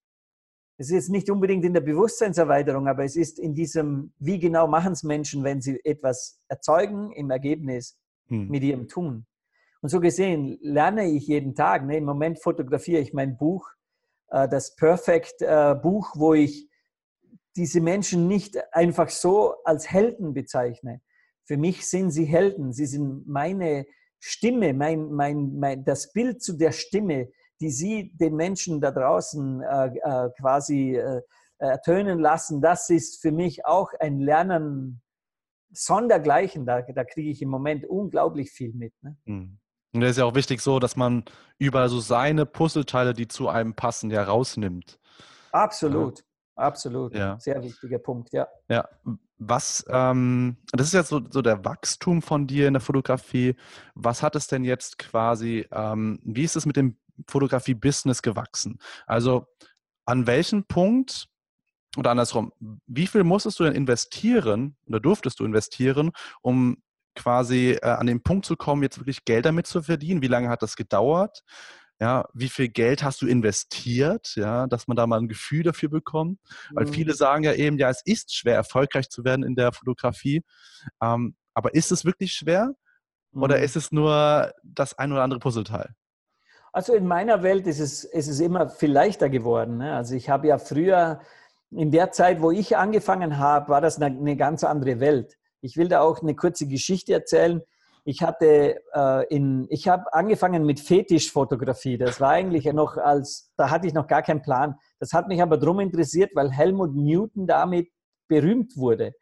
Es ist nicht unbedingt in der Bewusstseinserweiterung, aber es ist in diesem, wie genau machen es Menschen, wenn sie etwas erzeugen im Ergebnis hm. mit ihrem Tun. Und so gesehen lerne ich jeden Tag. Ne? Im Moment fotografiere ich mein Buch, äh, das Perfect äh, Buch, wo ich diese Menschen nicht einfach so als Helden bezeichne. Für mich sind sie Helden. Sie sind meine Stimme, mein, mein, mein, das Bild zu der Stimme, die sie den Menschen da draußen äh, äh, quasi äh, ertönen lassen. Das ist für mich auch ein Lernen sondergleichen. Da, da kriege ich im Moment unglaublich viel mit. Ne? Mhm. Und es ist ja auch wichtig so, dass man über so seine Puzzleteile, die zu einem passen, ja rausnimmt. Absolut, ja. absolut. Ja. Sehr wichtiger Punkt, ja. Ja, was, ähm, das ist jetzt so, so der Wachstum von dir in der Fotografie. Was hat es denn jetzt quasi, ähm, wie ist es mit dem Fotografie-Business gewachsen? Also an welchem Punkt oder andersrum, wie viel musstest du denn investieren oder durftest du investieren, um quasi äh, an den Punkt zu kommen, jetzt wirklich Geld damit zu verdienen? Wie lange hat das gedauert? Ja, wie viel Geld hast du investiert, ja, dass man da mal ein Gefühl dafür bekommt? Weil viele mhm. sagen ja eben, ja, es ist schwer, erfolgreich zu werden in der Fotografie. Ähm, aber ist es wirklich schwer? Oder mhm. ist es nur das ein oder andere Puzzleteil? Also in meiner Welt ist es, ist es immer viel leichter geworden. Ne? Also ich habe ja früher, in der Zeit, wo ich angefangen habe, war das eine, eine ganz andere Welt. Ich will da auch eine kurze Geschichte erzählen. Ich hatte äh, in, ich habe angefangen mit Fetischfotografie. Das war eigentlich noch als, da hatte ich noch gar keinen Plan. Das hat mich aber drum interessiert, weil Helmut Newton damit berühmt wurde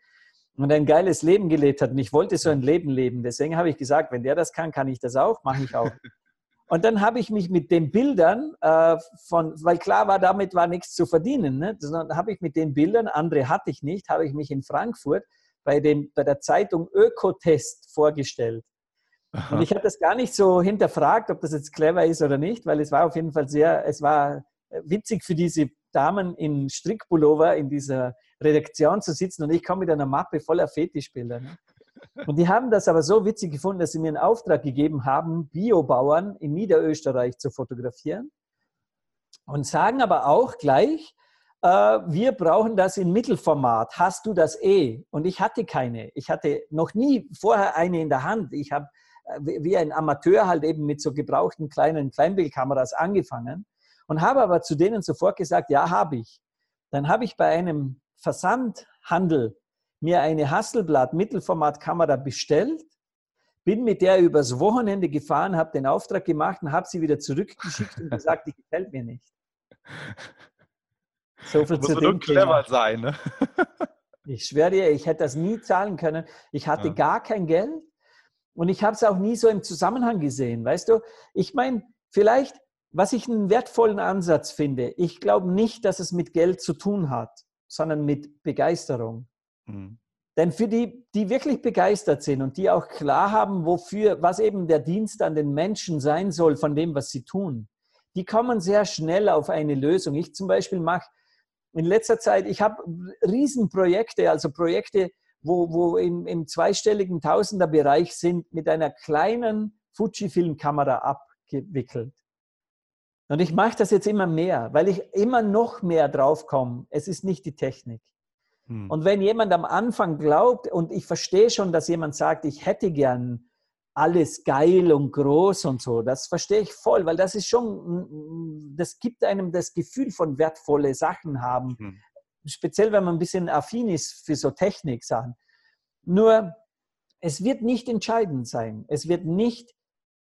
und ein geiles Leben gelebt hat. Und ich wollte so ein Leben leben. Deswegen habe ich gesagt, wenn der das kann, kann ich das auch, mache ich auch. Und dann habe ich mich mit den Bildern äh, von, weil klar war, damit war nichts zu verdienen. Ne? Dann habe ich mit den Bildern, andere hatte ich nicht, habe ich mich in Frankfurt bei, dem, bei der Zeitung Ökotest vorgestellt. Aha. Und ich habe das gar nicht so hinterfragt, ob das jetzt clever ist oder nicht, weil es war auf jeden Fall sehr, es war witzig für diese Damen in Strickpullover in dieser Redaktion zu sitzen und ich komme mit einer Mappe voller Fetischbilder. Ne? Und die haben das aber so witzig gefunden, dass sie mir einen Auftrag gegeben haben, Biobauern in Niederösterreich zu fotografieren. Und sagen aber auch gleich, äh, wir brauchen das in Mittelformat. Hast du das eh? Und ich hatte keine. Ich hatte noch nie vorher eine in der Hand. Ich habe äh, wie ein Amateur halt eben mit so gebrauchten kleinen Kleinbildkameras angefangen und habe aber zu denen sofort gesagt, ja, habe ich. Dann habe ich bei einem Versandhandel mir eine Hasselblatt Mittelformatkamera bestellt, bin mit der übers Wochenende gefahren, habe den Auftrag gemacht und habe sie wieder zurückgeschickt und gesagt, die gefällt mir nicht. So viel zu dem clever sein, ne? Ich schwöre dir, ich hätte das nie zahlen können. Ich hatte ja. gar kein Geld und ich habe es auch nie so im Zusammenhang gesehen. Weißt du, ich meine, vielleicht, was ich einen wertvollen Ansatz finde, ich glaube nicht, dass es mit Geld zu tun hat, sondern mit Begeisterung. Mhm. Denn für die, die wirklich begeistert sind und die auch klar haben, wofür, was eben der Dienst an den Menschen sein soll von dem, was sie tun, die kommen sehr schnell auf eine Lösung. Ich zum Beispiel mache in letzter Zeit, ich habe Riesenprojekte, also Projekte, wo, wo im, im zweistelligen Tausenderbereich sind, mit einer kleinen Fujifilm-Kamera abgewickelt. Und ich mache das jetzt immer mehr, weil ich immer noch mehr draufkomme. Es ist nicht die Technik. Hm. Und wenn jemand am Anfang glaubt, und ich verstehe schon, dass jemand sagt, ich hätte gern alles geil und groß und so, das verstehe ich voll, weil das ist schon, das gibt einem das Gefühl von wertvolle Sachen haben. Hm. Speziell, wenn man ein bisschen affin ist für so Technik-Sachen. Nur, es wird nicht entscheidend sein. Es wird nicht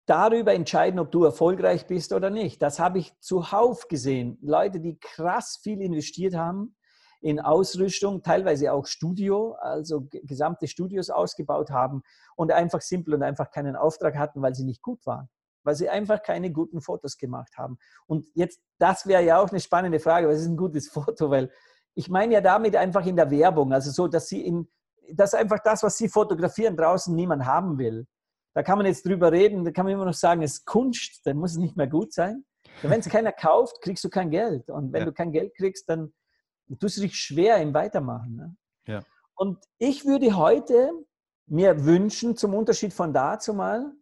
darüber entscheiden, ob du erfolgreich bist oder nicht. Das habe ich zuhauf gesehen. Leute, die krass viel investiert haben, in Ausrüstung, teilweise auch Studio, also gesamte Studios ausgebaut haben und einfach simpel und einfach keinen Auftrag hatten, weil sie nicht gut waren, weil sie einfach keine guten Fotos gemacht haben. Und jetzt, das wäre ja auch eine spannende Frage, was ist ein gutes Foto? Weil ich meine ja damit einfach in der Werbung, also so, dass sie in, dass einfach das, was sie fotografieren, draußen niemand haben will. Da kann man jetzt drüber reden, da kann man immer noch sagen, es ist Kunst, dann muss es nicht mehr gut sein. Wenn es keiner kauft, kriegst du kein Geld. Und wenn ja. du kein Geld kriegst, dann tust du dich schwer im Weitermachen. Ne? Ja. Und ich würde heute mir wünschen, zum Unterschied von dazu mal,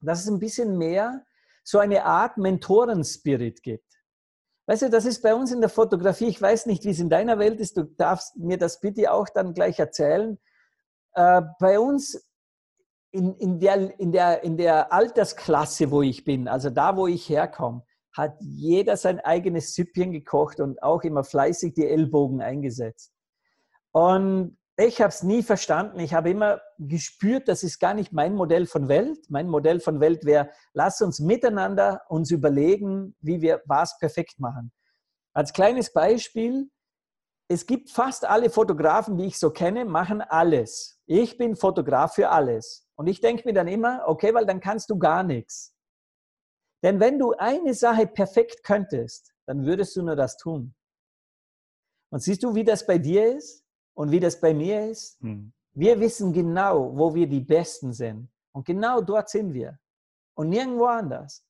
dass es ein bisschen mehr so eine Art Mentoren-Spirit gibt. Weißt du, das ist bei uns in der Fotografie, ich weiß nicht, wie es in deiner Welt ist, du darfst mir das bitte auch dann gleich erzählen. Äh, bei uns in, in, der, in, der, in der Altersklasse, wo ich bin, also da, wo ich herkomme, hat jeder sein eigenes Süppchen gekocht und auch immer fleißig die Ellbogen eingesetzt. Und ich habe es nie verstanden. Ich habe immer gespürt, das ist gar nicht mein Modell von Welt. Mein Modell von Welt wäre, lass uns miteinander uns überlegen, wie wir was perfekt machen. Als kleines Beispiel, es gibt fast alle Fotografen, die ich so kenne, machen alles. Ich bin Fotograf für alles. Und ich denke mir dann immer, okay, weil dann kannst du gar nichts. Denn wenn du eine Sache perfekt könntest, dann würdest du nur das tun. Und siehst du, wie das bei dir ist und wie das bei mir ist? Hm. Wir wissen genau, wo wir die Besten sind. Und genau dort sind wir. Und nirgendwo anders.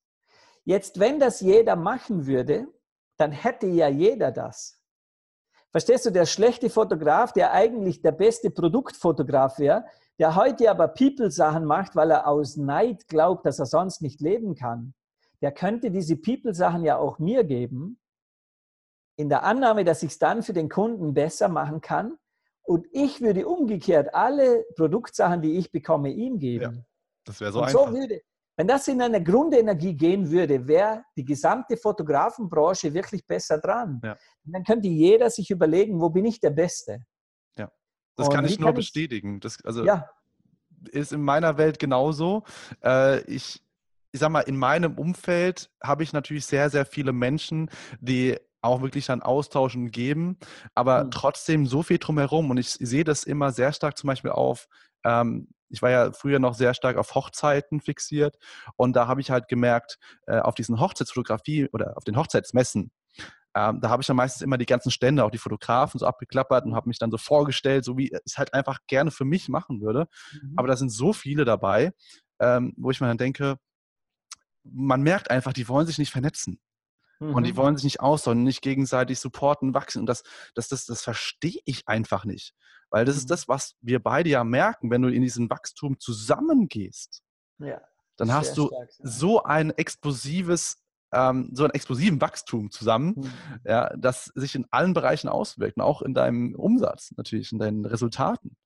Jetzt, wenn das jeder machen würde, dann hätte ja jeder das. Verstehst du, der schlechte Fotograf, der eigentlich der beste Produktfotograf wäre, der heute aber People-Sachen macht, weil er aus Neid glaubt, dass er sonst nicht leben kann, der könnte diese People-Sachen ja auch mir geben, in der Annahme, dass ich es dann für den Kunden besser machen kann. Und ich würde umgekehrt alle Produktsachen, die ich bekomme, ihm geben. Ja, das wäre so einfach. So würde, wenn das in eine Grundenergie gehen würde, wäre die gesamte Fotografenbranche wirklich besser dran. Ja. dann könnte jeder sich überlegen, wo bin ich der Beste? Ja, das und kann ich nur kann bestätigen. Das, also ja. ist in meiner Welt genauso. Äh, ich ich sag mal, in meinem Umfeld habe ich natürlich sehr, sehr viele Menschen, die auch wirklich dann austauschen geben, aber mhm. trotzdem so viel drumherum. Und ich sehe das immer sehr stark zum Beispiel auf, ähm, ich war ja früher noch sehr stark auf Hochzeiten fixiert und da habe ich halt gemerkt, äh, auf diesen Hochzeitsfotografie oder auf den Hochzeitsmessen, ähm, da habe ich dann meistens immer die ganzen Stände, auch die Fotografen so abgeklappert und habe mich dann so vorgestellt, so wie ich es halt einfach gerne für mich machen würde. Mhm. Aber da sind so viele dabei, ähm, wo ich mir dann denke, man merkt einfach, die wollen sich nicht vernetzen. Mhm. Und die mhm. wollen sich nicht austauschen, nicht gegenseitig supporten, wachsen. Und das, das, das, das verstehe ich einfach nicht. Weil das mhm. ist das, was wir beide ja merken, wenn du in diesen Wachstum zusammengehst. Ja, dann hast du stark, ja. so ein explosives, ähm, so einen explosiven Wachstum zusammen, mhm. ja, das sich in allen Bereichen auswirkt und auch in deinem Umsatz natürlich, in deinen Resultaten.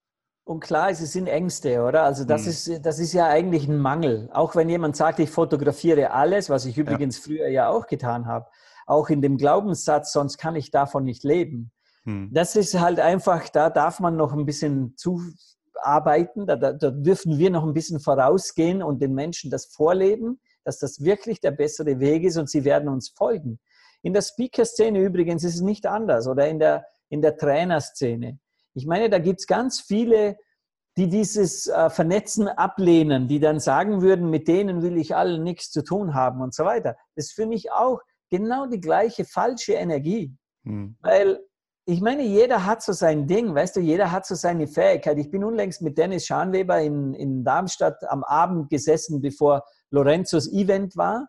Und klar, es sind Ängste, oder? Also das, hm. ist, das ist ja eigentlich ein Mangel. Auch wenn jemand sagt, ich fotografiere alles, was ich übrigens ja. früher ja auch getan habe, auch in dem Glaubenssatz, sonst kann ich davon nicht leben. Hm. Das ist halt einfach, da darf man noch ein bisschen zuarbeiten, da, da, da dürfen wir noch ein bisschen vorausgehen und den Menschen das vorleben, dass das wirklich der bessere Weg ist und sie werden uns folgen. In der Speaker-Szene übrigens ist es nicht anders oder in der, in der Trainerszene. Ich meine, da gibt es ganz viele, die dieses äh, Vernetzen ablehnen, die dann sagen würden, mit denen will ich alle nichts zu tun haben und so weiter. Das ist für mich auch genau die gleiche falsche Energie. Hm. Weil ich meine, jeder hat so sein Ding, weißt du, jeder hat so seine Fähigkeit. Ich bin unlängst mit Dennis Schanweber in, in Darmstadt am Abend gesessen, bevor Lorenzos Event war.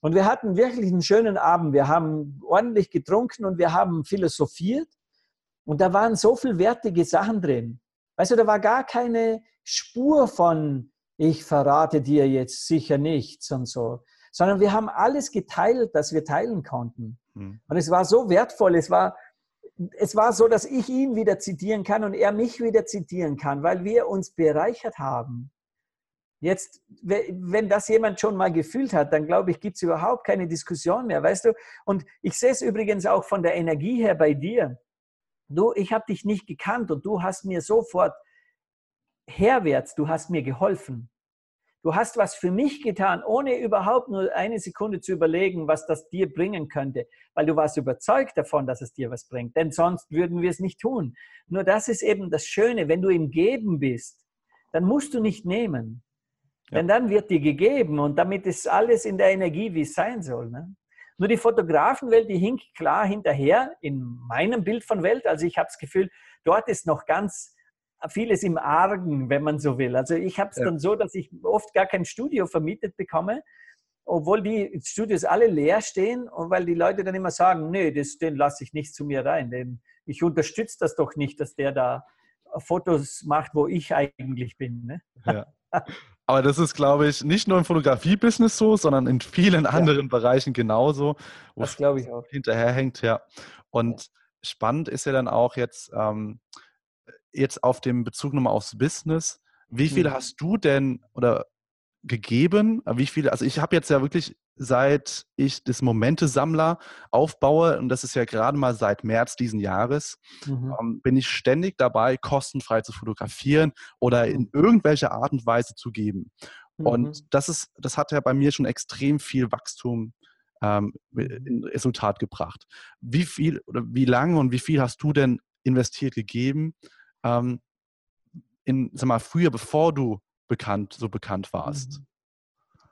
Und wir hatten wirklich einen schönen Abend. Wir haben ordentlich getrunken und wir haben philosophiert. Und da waren so viel wertige Sachen drin. Weißt du, da war gar keine Spur von, ich verrate dir jetzt sicher nichts und so, sondern wir haben alles geteilt, das wir teilen konnten. Hm. Und es war so wertvoll, es war, es war so, dass ich ihn wieder zitieren kann und er mich wieder zitieren kann, weil wir uns bereichert haben. Jetzt, wenn das jemand schon mal gefühlt hat, dann glaube ich, gibt es überhaupt keine Diskussion mehr, weißt du? Und ich sehe es übrigens auch von der Energie her bei dir du, ich habe dich nicht gekannt und du hast mir sofort herwärts, du hast mir geholfen. Du hast was für mich getan, ohne überhaupt nur eine Sekunde zu überlegen, was das dir bringen könnte, weil du warst überzeugt davon, dass es dir was bringt. Denn sonst würden wir es nicht tun. Nur das ist eben das Schöne, wenn du im Geben bist, dann musst du nicht nehmen. Ja. Denn dann wird dir gegeben und damit ist alles in der Energie, wie es sein soll. Ne? Nur die Fotografenwelt, die hinkt klar hinterher in meinem Bild von Welt. Also ich habe das Gefühl, dort ist noch ganz vieles im Argen, wenn man so will. Also ich habe es ja. dann so, dass ich oft gar kein Studio vermietet bekomme, obwohl die Studios alle leer stehen und weil die Leute dann immer sagen, nee, das, den lasse ich nicht zu mir rein. Den, ich unterstütze das doch nicht, dass der da Fotos macht, wo ich eigentlich bin. Ne? Ja. Aber das ist, glaube ich, nicht nur im Fotografie-Business so, sondern in vielen anderen ja. Bereichen genauso, wo das glaube ich auch. hinterherhängt. Ja. Und ja. spannend ist ja dann auch jetzt, ähm, jetzt auf dem Bezug nochmal aufs Business. Wie viel mhm. hast du denn oder gegeben? Wie viele? Also ich habe jetzt ja wirklich seit ich das Momente-Sammler aufbaue, und das ist ja gerade mal seit März diesen Jahres, mhm. ähm, bin ich ständig dabei, kostenfrei zu fotografieren oder in irgendwelcher Art und Weise zu geben. Mhm. Und das ist, das hat ja bei mir schon extrem viel Wachstum ähm, mhm. in Resultat gebracht. Wie viel oder wie lange und wie viel hast du denn investiert gegeben? Ähm, in, sag mal, früher, bevor du bekannt, so bekannt warst? Mhm.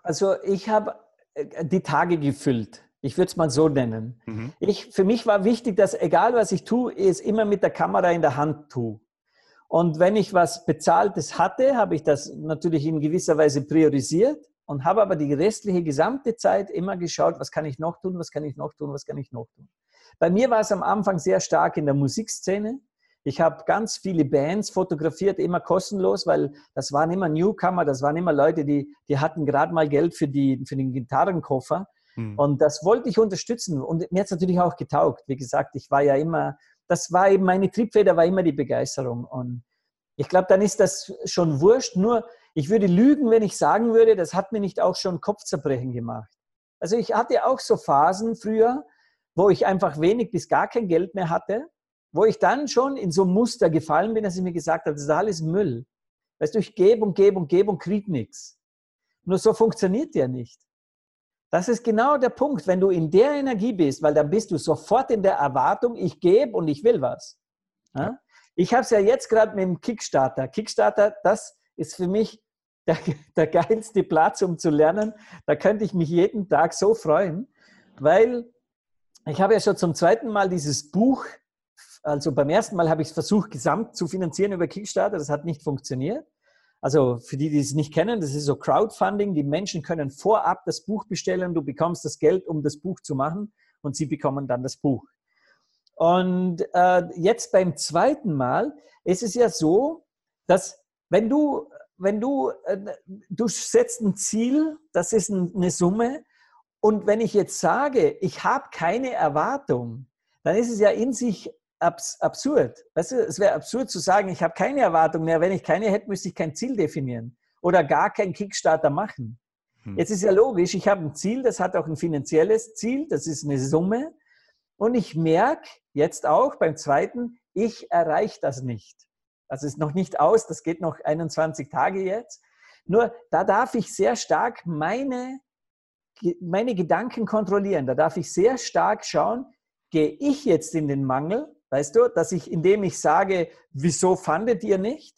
Also ich habe äh, die Tage gefüllt. Ich würde es mal so nennen. Mhm. Ich, für mich war wichtig, dass egal was ich tue, ich es immer mit der Kamera in der Hand tue. Und wenn ich was Bezahltes hatte, habe ich das natürlich in gewisser Weise priorisiert und habe aber die restliche gesamte Zeit immer geschaut, was kann ich noch tun, was kann ich noch tun, was kann ich noch tun. Bei mir war es am Anfang sehr stark in der Musikszene. Ich habe ganz viele Bands fotografiert, immer kostenlos, weil das waren immer Newcomer, das waren immer Leute, die, die hatten gerade mal Geld für, die, für den Gitarrenkoffer. Mhm. Und das wollte ich unterstützen. Und mir hat es natürlich auch getaugt. Wie gesagt, ich war ja immer, das war eben meine Triebfeder, war immer die Begeisterung. Und ich glaube, dann ist das schon wurscht. Nur, ich würde lügen, wenn ich sagen würde, das hat mir nicht auch schon Kopfzerbrechen gemacht. Also ich hatte auch so Phasen früher, wo ich einfach wenig bis gar kein Geld mehr hatte wo ich dann schon in so ein Muster gefallen bin, dass ich mir gesagt habe, das ist alles Müll. Weißt du, ich gebe und gebe und gebe und krieg nichts. Nur so funktioniert ja nicht. Das ist genau der Punkt, wenn du in der Energie bist, weil dann bist du sofort in der Erwartung, ich gebe und ich will was. Ja? Ich habe es ja jetzt gerade mit dem Kickstarter. Kickstarter, das ist für mich der, der geilste Platz, um zu lernen. Da könnte ich mich jeden Tag so freuen, weil ich habe ja schon zum zweiten Mal dieses Buch also beim ersten Mal habe ich es versucht, gesamt zu finanzieren über Kickstarter. Das hat nicht funktioniert. Also für die, die es nicht kennen, das ist so Crowdfunding. Die Menschen können vorab das Buch bestellen. Du bekommst das Geld, um das Buch zu machen und sie bekommen dann das Buch. Und äh, jetzt beim zweiten Mal ist es ja so, dass wenn du, wenn du, äh, du setzt ein Ziel, das ist eine Summe. Und wenn ich jetzt sage, ich habe keine Erwartung, dann ist es ja in sich abs absurd. Weißt du, es wäre absurd zu sagen, ich habe keine Erwartung mehr. Wenn ich keine hätte, müsste ich kein Ziel definieren oder gar keinen Kickstarter machen. Hm. Jetzt ist ja logisch, ich habe ein Ziel, das hat auch ein finanzielles Ziel, das ist eine Summe. Und ich merke jetzt auch beim zweiten, ich erreiche das nicht. Das ist noch nicht aus, das geht noch 21 Tage jetzt. Nur da darf ich sehr stark meine, meine Gedanken kontrollieren. Da darf ich sehr stark schauen, gehe ich jetzt in den Mangel Weißt du, dass ich, indem ich sage, wieso fandet ihr nicht?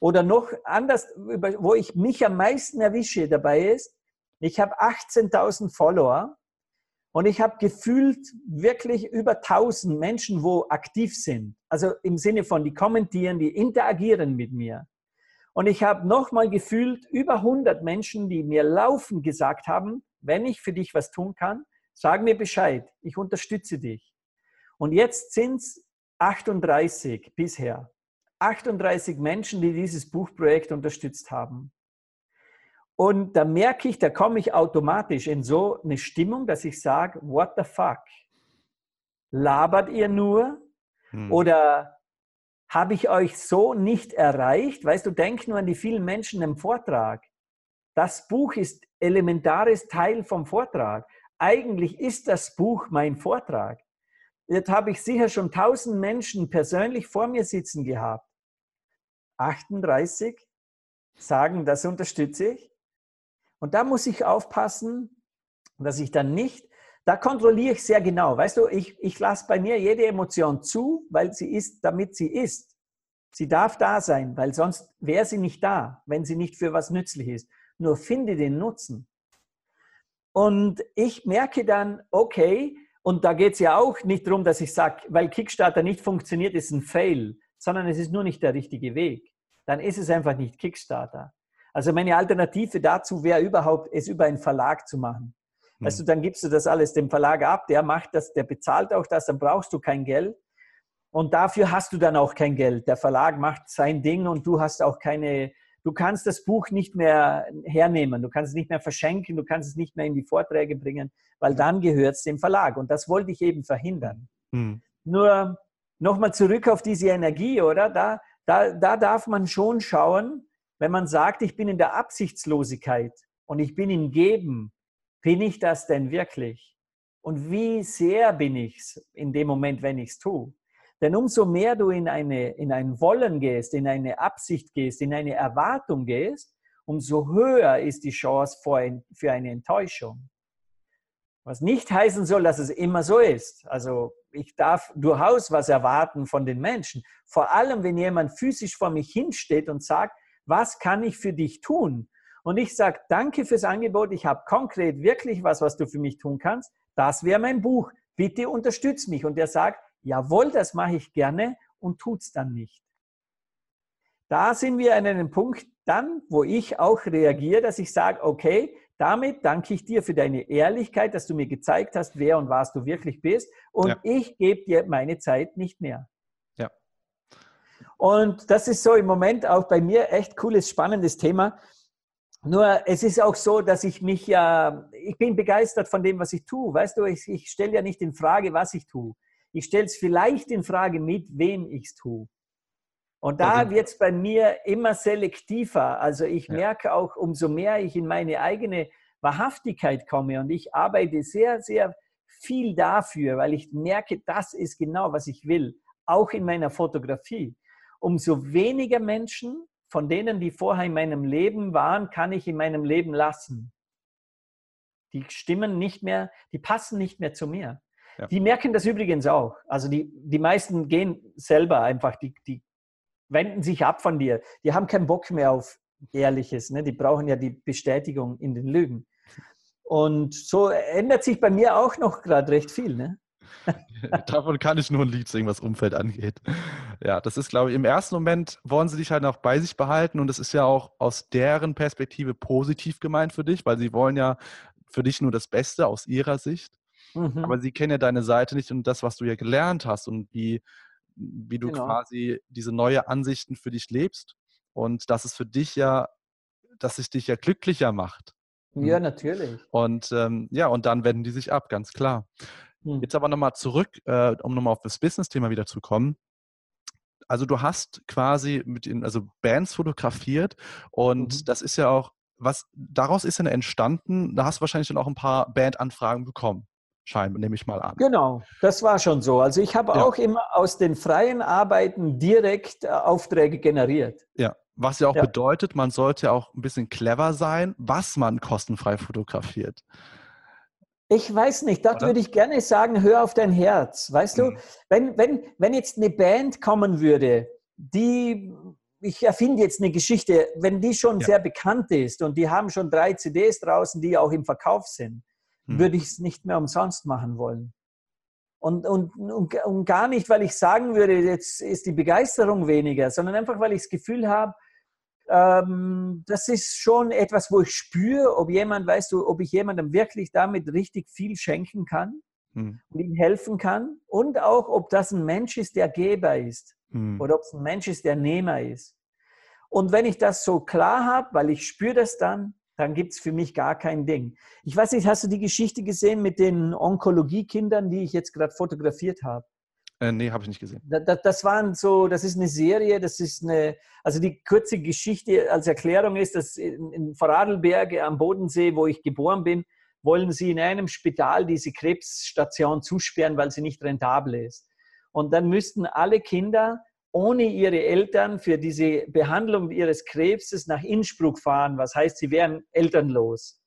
Oder noch anders, wo ich mich am meisten erwische dabei ist, ich habe 18.000 Follower und ich habe gefühlt wirklich über 1000 Menschen, wo aktiv sind. Also im Sinne von, die kommentieren, die interagieren mit mir. Und ich habe nochmal gefühlt über 100 Menschen, die mir laufend gesagt haben, wenn ich für dich was tun kann, sag mir Bescheid, ich unterstütze dich. Und jetzt sind es 38 bisher. 38 Menschen, die dieses Buchprojekt unterstützt haben. Und da merke ich, da komme ich automatisch in so eine Stimmung, dass ich sage, what the fuck? Labert ihr nur? Hm. Oder habe ich euch so nicht erreicht? Weißt du, denk nur an die vielen Menschen im Vortrag. Das Buch ist elementares Teil vom Vortrag. Eigentlich ist das Buch mein Vortrag. Jetzt habe ich sicher schon tausend Menschen persönlich vor mir sitzen gehabt. 38 sagen, das unterstütze ich. Und da muss ich aufpassen, dass ich dann nicht, da kontrolliere ich sehr genau. Weißt du, ich, ich lasse bei mir jede Emotion zu, weil sie ist, damit sie ist. Sie darf da sein, weil sonst wäre sie nicht da, wenn sie nicht für was nützlich ist. Nur finde den Nutzen. Und ich merke dann, okay, und da geht es ja auch nicht darum, dass ich sage, weil Kickstarter nicht funktioniert, ist ein Fail, sondern es ist nur nicht der richtige Weg. Dann ist es einfach nicht Kickstarter. Also meine Alternative dazu wäre überhaupt, es über einen Verlag zu machen. Hm. Weißt du, dann gibst du das alles dem Verlag ab, der macht das, der bezahlt auch das, dann brauchst du kein Geld. Und dafür hast du dann auch kein Geld. Der Verlag macht sein Ding und du hast auch keine, du kannst das Buch nicht mehr hernehmen, du kannst es nicht mehr verschenken, du kannst es nicht mehr in die Vorträge bringen, weil dann gehört es dem Verlag. Und das wollte ich eben verhindern. Mhm. Nur nochmal zurück auf diese Energie, oder? Da, da, da darf man schon schauen, wenn man sagt, ich bin in der Absichtslosigkeit und ich bin im Geben, bin ich das denn wirklich? Und wie sehr bin ich es in dem Moment, wenn ich es tue? Denn umso mehr du in, eine, in ein Wollen gehst, in eine Absicht gehst, in eine Erwartung gehst, umso höher ist die Chance für eine Enttäuschung. Was nicht heißen soll, dass es immer so ist. Also ich darf durchaus was erwarten von den Menschen. Vor allem, wenn jemand physisch vor mich hinsteht und sagt, was kann ich für dich tun? Und ich sage, danke fürs Angebot, ich habe konkret wirklich was, was du für mich tun kannst. Das wäre mein Buch. Bitte unterstütz mich. Und er sagt, jawohl, das mache ich gerne und tut es dann nicht. Da sind wir an einem Punkt dann, wo ich auch reagiere, dass ich sage, okay, damit danke ich dir für deine Ehrlichkeit, dass du mir gezeigt hast, wer und was du wirklich bist. Und ja. ich gebe dir meine Zeit nicht mehr. Ja. Und das ist so im Moment auch bei mir echt cooles, spannendes Thema. Nur es ist auch so, dass ich mich ja, ich bin begeistert von dem, was ich tue. Weißt du, ich, ich stelle ja nicht in Frage, was ich tue. Ich stelle es vielleicht in Frage, mit wem ich es tue. Und da wird es bei mir immer selektiver. Also ich ja. merke auch, umso mehr ich in meine eigene Wahrhaftigkeit komme und ich arbeite sehr, sehr viel dafür, weil ich merke, das ist genau, was ich will, auch in meiner Fotografie. Umso weniger Menschen von denen, die vorher in meinem Leben waren, kann ich in meinem Leben lassen. Die stimmen nicht mehr, die passen nicht mehr zu mir. Ja. Die merken das übrigens auch. Also die, die meisten gehen selber einfach, die, die wenden sich ab von dir. Die haben keinen Bock mehr auf Ehrliches. Ne? Die brauchen ja die Bestätigung in den Lügen. Und so ändert sich bei mir auch noch gerade recht viel. Ne? Davon kann ich nur ein Lied singen, was Umfeld angeht. Ja, das ist, glaube ich, im ersten Moment wollen sie dich halt noch bei sich behalten und das ist ja auch aus deren Perspektive positiv gemeint für dich, weil sie wollen ja für dich nur das Beste aus ihrer Sicht. Mhm. Aber sie kennen ja deine Seite nicht und das, was du ja gelernt hast und wie, wie du genau. quasi diese neue Ansichten für dich lebst. Und dass es für dich ja, dass es dich ja glücklicher macht. Ja, mhm. natürlich. Und ähm, ja, und dann wenden die sich ab, ganz klar. Hm. Jetzt aber nochmal zurück, äh, um nochmal auf das Business-Thema wieder zu kommen. Also du hast quasi mit den, also Bands fotografiert und mhm. das ist ja auch, was daraus ist dann entstanden, da hast du wahrscheinlich dann auch ein paar Bandanfragen bekommen scheinbar, nehme ich mal an. Genau, das war schon so. Also ich habe ja. auch immer aus den freien Arbeiten direkt äh, Aufträge generiert. Ja, was ja auch ja. bedeutet, man sollte auch ein bisschen clever sein, was man kostenfrei fotografiert. Ich weiß nicht, dort würde ich gerne sagen, hör auf dein Herz. Weißt mhm. du, wenn, wenn, wenn jetzt eine Band kommen würde, die, ich erfinde jetzt eine Geschichte, wenn die schon ja. sehr bekannt ist und die haben schon drei CDs draußen, die auch im Verkauf sind, hm. würde ich es nicht mehr umsonst machen wollen. Und, und, und, und, gar nicht, weil ich sagen würde, jetzt ist die Begeisterung weniger, sondern einfach, weil ich das Gefühl habe, ähm, das ist schon etwas, wo ich spüre, ob jemand, weißt du, ob ich jemandem wirklich damit richtig viel schenken kann hm. und ihm helfen kann und auch, ob das ein Mensch ist, der Geber ist hm. oder ob es ein Mensch ist, der Nehmer ist. Und wenn ich das so klar habe, weil ich spüre das dann, dann gibt es für mich gar kein Ding. Ich weiß nicht, hast du die Geschichte gesehen mit den Onkologiekindern, die ich jetzt gerade fotografiert habe? Äh, nee, habe ich nicht gesehen. Das, das, waren so, das ist eine Serie, das ist eine, also die kurze Geschichte als Erklärung ist, dass in, in Vorarlberg am Bodensee, wo ich geboren bin, wollen sie in einem Spital diese Krebsstation zusperren, weil sie nicht rentabel ist. Und dann müssten alle Kinder ohne ihre Eltern für diese Behandlung ihres Krebses nach Innsbruck fahren. Was heißt, sie wären elternlos.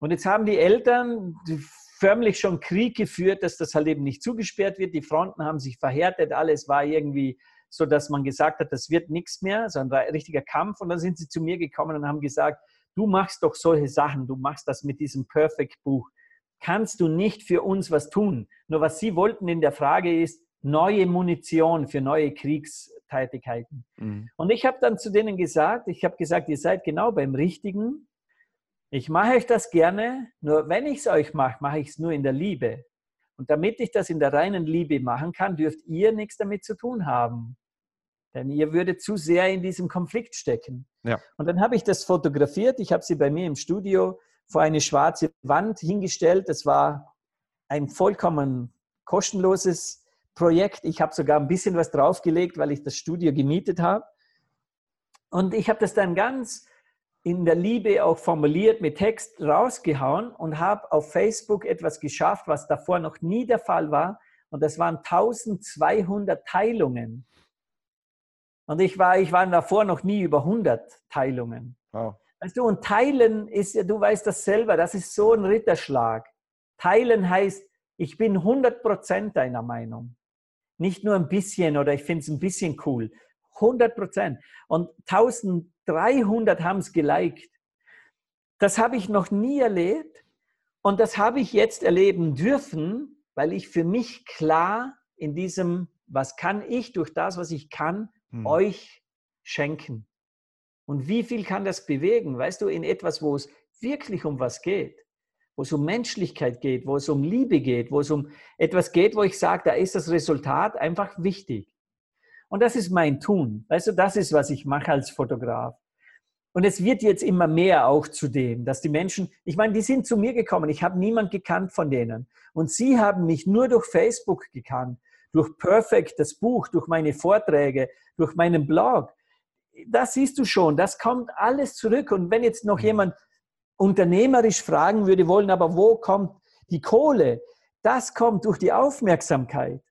Und jetzt haben die Eltern förmlich schon Krieg geführt, dass das halt eben nicht zugesperrt wird. Die Fronten haben sich verhärtet, alles war irgendwie so, dass man gesagt hat, das wird nichts mehr, sondern ein richtiger Kampf. Und dann sind sie zu mir gekommen und haben gesagt, du machst doch solche Sachen, du machst das mit diesem Perfect Buch. Kannst du nicht für uns was tun? Nur was sie wollten in der Frage ist, neue Munition für neue Kriegsteilnehmer. Tätigkeiten. Mhm. Und ich habe dann zu denen gesagt, ich habe gesagt, ihr seid genau beim Richtigen. Ich mache euch das gerne, nur wenn ich es euch mache, mache ich es nur in der Liebe. Und damit ich das in der reinen Liebe machen kann, dürft ihr nichts damit zu tun haben. Denn ihr würdet zu sehr in diesem Konflikt stecken. Ja. Und dann habe ich das fotografiert. Ich habe sie bei mir im Studio vor eine schwarze Wand hingestellt. Das war ein vollkommen kostenloses Projekt. Ich habe sogar ein bisschen was draufgelegt, weil ich das Studio gemietet habe. Und ich habe das dann ganz in der Liebe auch formuliert, mit Text rausgehauen und habe auf Facebook etwas geschafft, was davor noch nie der Fall war. Und das waren 1200 Teilungen. Und ich war, ich war davor noch nie über 100 Teilungen. Wow. Weißt du, und teilen ist ja, du weißt das selber, das ist so ein Ritterschlag. Teilen heißt, ich bin 100% deiner Meinung. Nicht nur ein bisschen oder ich finde es ein bisschen cool. 100%. Und 1300 haben es geliked. Das habe ich noch nie erlebt und das habe ich jetzt erleben dürfen, weil ich für mich klar in diesem, was kann ich durch das, was ich kann, hm. euch schenken. Und wie viel kann das bewegen? Weißt du, in etwas, wo es wirklich um was geht, wo es um Menschlichkeit geht, wo es um Liebe geht, wo es um etwas geht, wo ich sage, da ist das Resultat einfach wichtig. Und das ist mein Tun. Weißt du, das ist, was ich mache als Fotograf. Und es wird jetzt immer mehr auch zu dem, dass die Menschen, ich meine, die sind zu mir gekommen, ich habe niemand gekannt von denen. Und sie haben mich nur durch Facebook gekannt, durch Perfect, das Buch, durch meine Vorträge, durch meinen Blog. Das siehst du schon, das kommt alles zurück. Und wenn jetzt noch mhm. jemand unternehmerisch fragen würde wollen, aber wo kommt die Kohle? Das kommt durch die Aufmerksamkeit.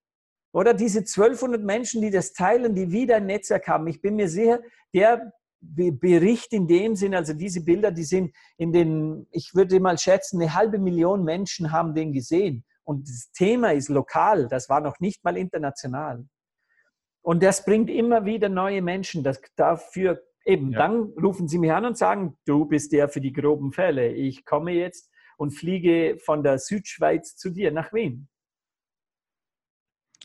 Oder diese 1200 Menschen, die das teilen, die wieder ein Netzwerk haben. Ich bin mir sicher, der Bericht in dem Sinn, also diese Bilder, die sind in den, ich würde mal schätzen, eine halbe Million Menschen haben den gesehen. Und das Thema ist lokal, das war noch nicht mal international. Und das bringt immer wieder neue Menschen. Das, dafür eben, ja. dann rufen sie mich an und sagen, du bist der für die groben Fälle. Ich komme jetzt und fliege von der Südschweiz zu dir nach Wien.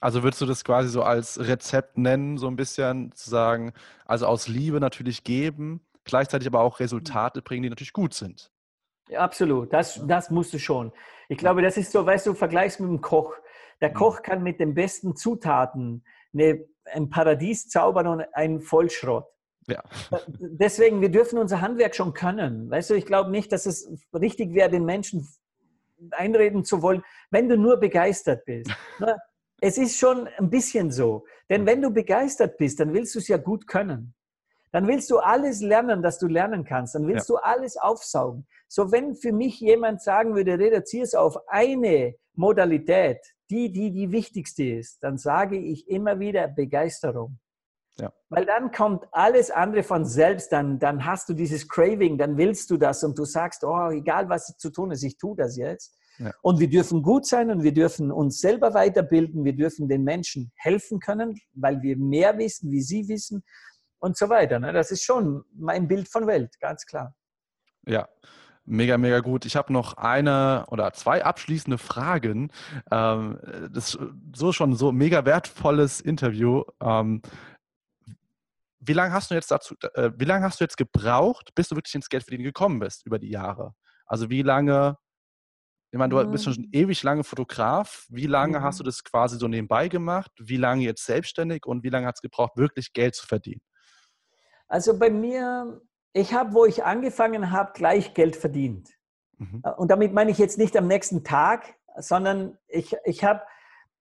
Also würdest du das quasi so als Rezept nennen, so ein bisschen zu sagen, also aus Liebe natürlich geben, gleichzeitig aber auch Resultate bringen, die natürlich gut sind. Ja, absolut, das, das musst du schon. Ich glaube, das ist so, weißt du, vergleichst mit dem Koch. Der mhm. Koch kann mit den besten Zutaten eine, ein Paradies zaubern und einen Vollschrott. Ja. Deswegen, wir dürfen unser Handwerk schon können. Weißt du, ich glaube nicht, dass es richtig wäre, den Menschen einreden zu wollen, wenn du nur begeistert bist. Ne? Es ist schon ein bisschen so. Denn wenn du begeistert bist, dann willst du es ja gut können. Dann willst du alles lernen, das du lernen kannst. Dann willst ja. du alles aufsaugen. So, wenn für mich jemand sagen würde, reduziere es auf eine Modalität, die, die die wichtigste ist, dann sage ich immer wieder Begeisterung. Ja. Weil dann kommt alles andere von selbst, dann, dann hast du dieses Craving, dann willst du das und du sagst, oh, egal was zu tun ist, ich tue das jetzt. Ja. Und wir dürfen gut sein und wir dürfen uns selber weiterbilden, wir dürfen den Menschen helfen können, weil wir mehr wissen, wie sie wissen und so weiter. Ne? Das ist schon mein Bild von Welt, ganz klar. Ja, Mega, mega gut. Ich habe noch eine oder zwei abschließende Fragen. Ähm, das ist so schon so mega wertvolles Interview. Wie lange hast du jetzt dazu, äh, wie lange hast du jetzt gebraucht, bis du wirklich ins Geldverdienen gekommen bist über die Jahre? Also wie lange ich meine, du bist schon mhm. ewig lange Fotograf. Wie lange mhm. hast du das quasi so nebenbei gemacht? Wie lange jetzt selbstständig und wie lange hat es gebraucht, wirklich Geld zu verdienen? Also bei mir, ich habe, wo ich angefangen habe, gleich Geld verdient. Mhm. Äh, und damit meine ich jetzt nicht am nächsten Tag, sondern ich, ich habe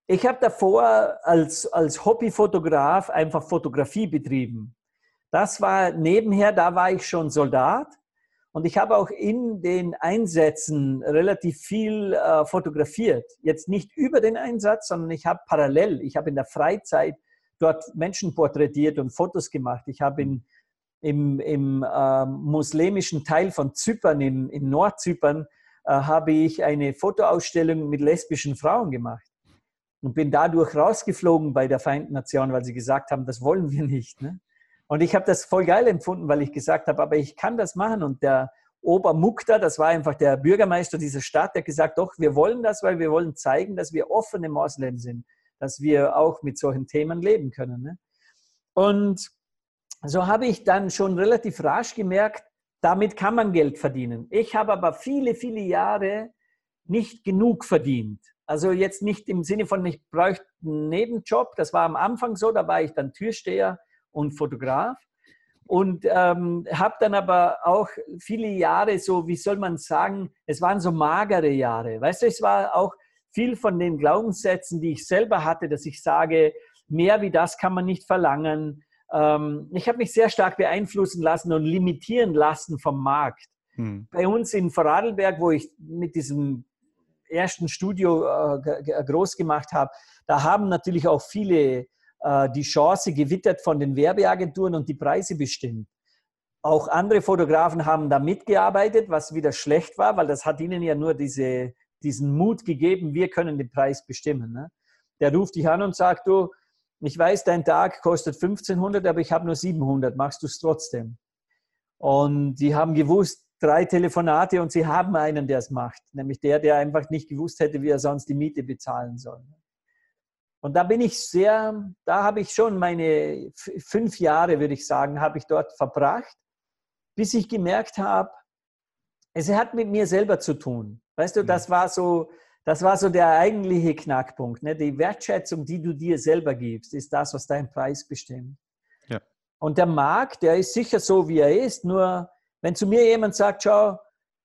ich hab davor als, als Hobbyfotograf einfach Fotografie betrieben. Das war nebenher, da war ich schon Soldat und ich habe auch in den Einsätzen relativ viel äh, fotografiert. Jetzt nicht über den Einsatz, sondern ich habe parallel, ich habe in der Freizeit dort Menschen porträtiert und Fotos gemacht. Ich habe in, im, im äh, muslimischen Teil von Zypern, in, in Nordzypern, äh, habe ich eine Fotoausstellung mit lesbischen Frauen gemacht und bin dadurch rausgeflogen bei der Vereinten Nationen, weil sie gesagt haben, das wollen wir nicht. Ne? Und ich habe das voll geil empfunden, weil ich gesagt habe, aber ich kann das machen. Und der Obermukta, das war einfach der Bürgermeister dieser Stadt, der gesagt, doch, wir wollen das, weil wir wollen zeigen, dass wir offene Moslems sind, dass wir auch mit solchen Themen leben können. Ne? Und so habe ich dann schon relativ rasch gemerkt, damit kann man Geld verdienen. Ich habe aber viele, viele Jahre nicht genug verdient. Also jetzt nicht im Sinne von, ich bräuchte einen Nebenjob. Das war am Anfang so, da war ich dann Türsteher und Fotograf. Und ähm, habe dann aber auch viele Jahre so, wie soll man sagen, es waren so magere Jahre. Weißt du, es war auch viel von den Glaubenssätzen, die ich selber hatte, dass ich sage, mehr wie das kann man nicht verlangen. Ähm, ich habe mich sehr stark beeinflussen lassen und limitieren lassen vom Markt. Hm. Bei uns in Vorarlberg, wo ich mit diesem ersten Studio äh, groß gemacht habe, da haben natürlich auch viele äh, die Chance gewittert von den Werbeagenturen und die Preise bestimmt. Auch andere Fotografen haben da mitgearbeitet, was wieder schlecht war, weil das hat ihnen ja nur diese, diesen Mut gegeben, wir können den Preis bestimmen. Ne? Der ruft dich an und sagt, du, ich weiß, dein Tag kostet 1500, aber ich habe nur 700, machst du es trotzdem? Und die haben gewusst, drei Telefonate und sie haben einen, der es macht, nämlich der, der einfach nicht gewusst hätte, wie er sonst die Miete bezahlen soll. Und da bin ich sehr, da habe ich schon meine fünf Jahre, würde ich sagen, habe ich dort verbracht, bis ich gemerkt habe, es hat mit mir selber zu tun. Weißt du, das war so, das war so der eigentliche Knackpunkt. Ne? Die Wertschätzung, die du dir selber gibst, ist das, was deinen Preis bestimmt. Ja. Und der Markt, der ist sicher so, wie er ist, nur wenn zu mir jemand sagt, schau,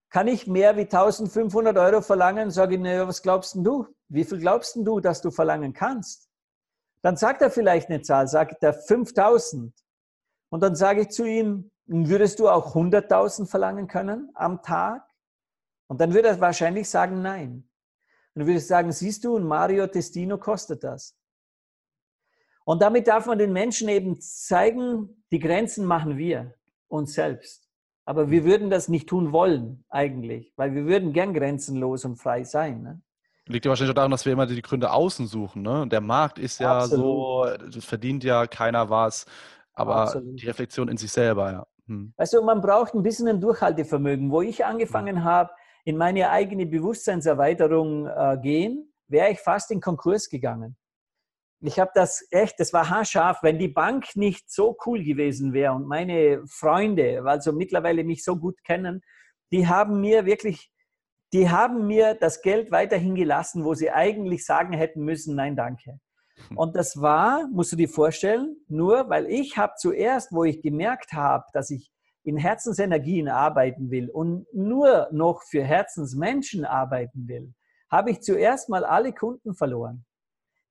kann ich mehr wie 1500 Euro verlangen, sage ich, naja, was glaubst du? Wie viel glaubst du, dass du verlangen kannst? Dann sagt er vielleicht eine Zahl, sagt er 5000. Und dann sage ich zu ihm, würdest du auch 100.000 verlangen können am Tag? Und dann würde er wahrscheinlich sagen, nein. Und dann würde ich sagen, siehst du, ein Mario Testino kostet das. Und damit darf man den Menschen eben zeigen, die Grenzen machen wir uns selbst. Aber wir würden das nicht tun wollen, eigentlich, weil wir würden gern grenzenlos und frei sein. Ne? Liegt ja wahrscheinlich auch daran, dass wir immer die Gründe außen suchen. Ne? Der Markt ist ja Absolut. so, verdient ja keiner was, aber Absolut. die Reflexion in sich selber, ja. Hm. Also man braucht ein bisschen ein Durchhaltevermögen. Wo ich angefangen hm. habe, in meine eigene Bewusstseinserweiterung äh, gehen, wäre ich fast in Konkurs gegangen ich habe das echt, das war haarscharf, wenn die Bank nicht so cool gewesen wäre und meine Freunde, also mittlerweile mich so gut kennen, die haben mir wirklich, die haben mir das Geld weiterhin gelassen, wo sie eigentlich sagen hätten müssen, nein, danke. Hm. Und das war, musst du dir vorstellen, nur weil ich habe zuerst, wo ich gemerkt habe, dass ich in Herzensenergien arbeiten will und nur noch für Herzensmenschen arbeiten will, habe ich zuerst mal alle Kunden verloren.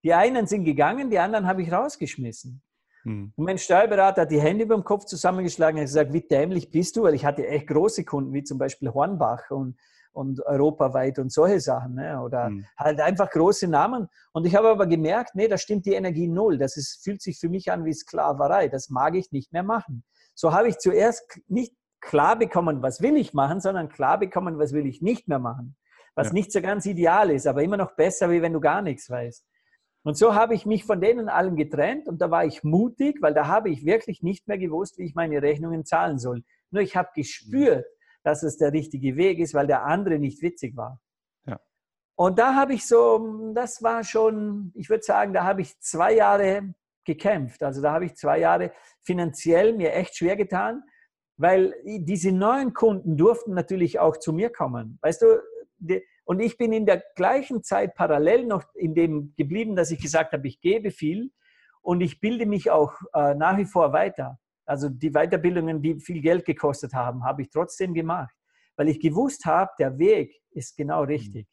Die einen sind gegangen, die anderen habe ich rausgeschmissen. Hm. Und mein Steuerberater hat die Hände über dem Kopf zusammengeschlagen und gesagt, wie dämlich bist du? Weil ich hatte echt große Kunden, wie zum Beispiel Hornbach und, und europaweit und solche Sachen. Ne? Oder hm. halt einfach große Namen. Und ich habe aber gemerkt, nee, da stimmt die Energie null. Das ist, fühlt sich für mich an wie Sklaverei. Das mag ich nicht mehr machen. So habe ich zuerst nicht klar bekommen, was will ich machen, sondern klar bekommen, was will ich nicht mehr machen. Was ja. nicht so ganz ideal ist, aber immer noch besser, wie wenn du gar nichts weißt. Und so habe ich mich von denen allen getrennt und da war ich mutig, weil da habe ich wirklich nicht mehr gewusst, wie ich meine Rechnungen zahlen soll. Nur ich habe gespürt, dass es der richtige Weg ist, weil der andere nicht witzig war. Ja. Und da habe ich so, das war schon, ich würde sagen, da habe ich zwei Jahre gekämpft. Also da habe ich zwei Jahre finanziell mir echt schwer getan, weil diese neuen Kunden durften natürlich auch zu mir kommen. Weißt du, die, und ich bin in der gleichen Zeit parallel noch in dem geblieben, dass ich gesagt habe, ich gebe viel und ich bilde mich auch äh, nach wie vor weiter. Also die Weiterbildungen, die viel Geld gekostet haben, habe ich trotzdem gemacht, weil ich gewusst habe, der Weg ist genau richtig.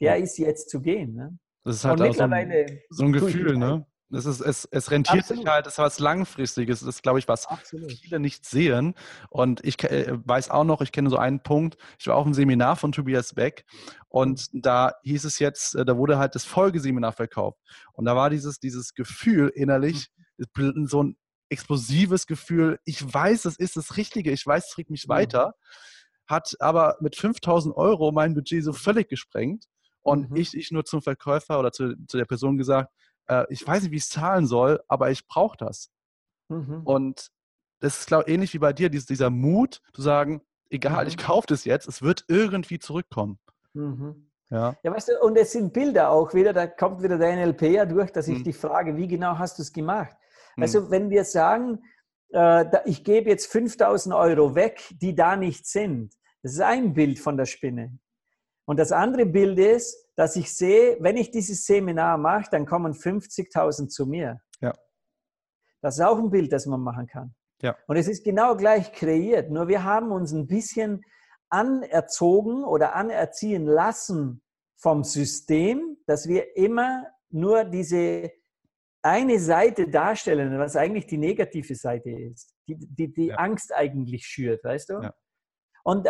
Der ist jetzt zu gehen. Ne? Das ist halt auch so ein, so ein Gefühl, ne? Das ist, es, es rentiert Absolut. sich halt, das ist was Langfristiges. Das ist, glaube ich, was Absolut. viele nicht sehen. Und ich äh, weiß auch noch, ich kenne so einen Punkt. Ich war auf einem Seminar von Tobias Beck und da hieß es jetzt, äh, da wurde halt das Folgeseminar verkauft. Und da war dieses, dieses Gefühl innerlich, mhm. so ein explosives Gefühl, ich weiß, das ist das Richtige, ich weiß, es trägt mich mhm. weiter, hat aber mit 5000 Euro mein Budget so völlig gesprengt. Und mhm. ich, ich nur zum Verkäufer oder zu, zu der Person gesagt, äh, ich weiß nicht, wie ich es zahlen soll, aber ich brauche das. Mhm. Und das ist, glaube ich, ähnlich wie bei dir, dieser, dieser Mut zu sagen, egal, mhm. ich kaufe das jetzt, es wird irgendwie zurückkommen. Mhm. Ja. ja, weißt du, und es sind Bilder auch wieder, da kommt wieder der NLP ja durch, dass ich mhm. dich frage, wie genau hast du es gemacht? Mhm. Also wenn wir sagen, äh, ich gebe jetzt 5000 Euro weg, die da nicht sind, das ist ein Bild von der Spinne. Und das andere Bild ist, dass ich sehe, wenn ich dieses Seminar mache, dann kommen 50.000 zu mir. Ja. Das ist auch ein Bild, das man machen kann. Ja. Und es ist genau gleich kreiert. Nur wir haben uns ein bisschen anerzogen oder anerziehen lassen vom System, dass wir immer nur diese eine Seite darstellen, was eigentlich die negative Seite ist, die die, die ja. Angst eigentlich schürt, weißt du? Ja. Und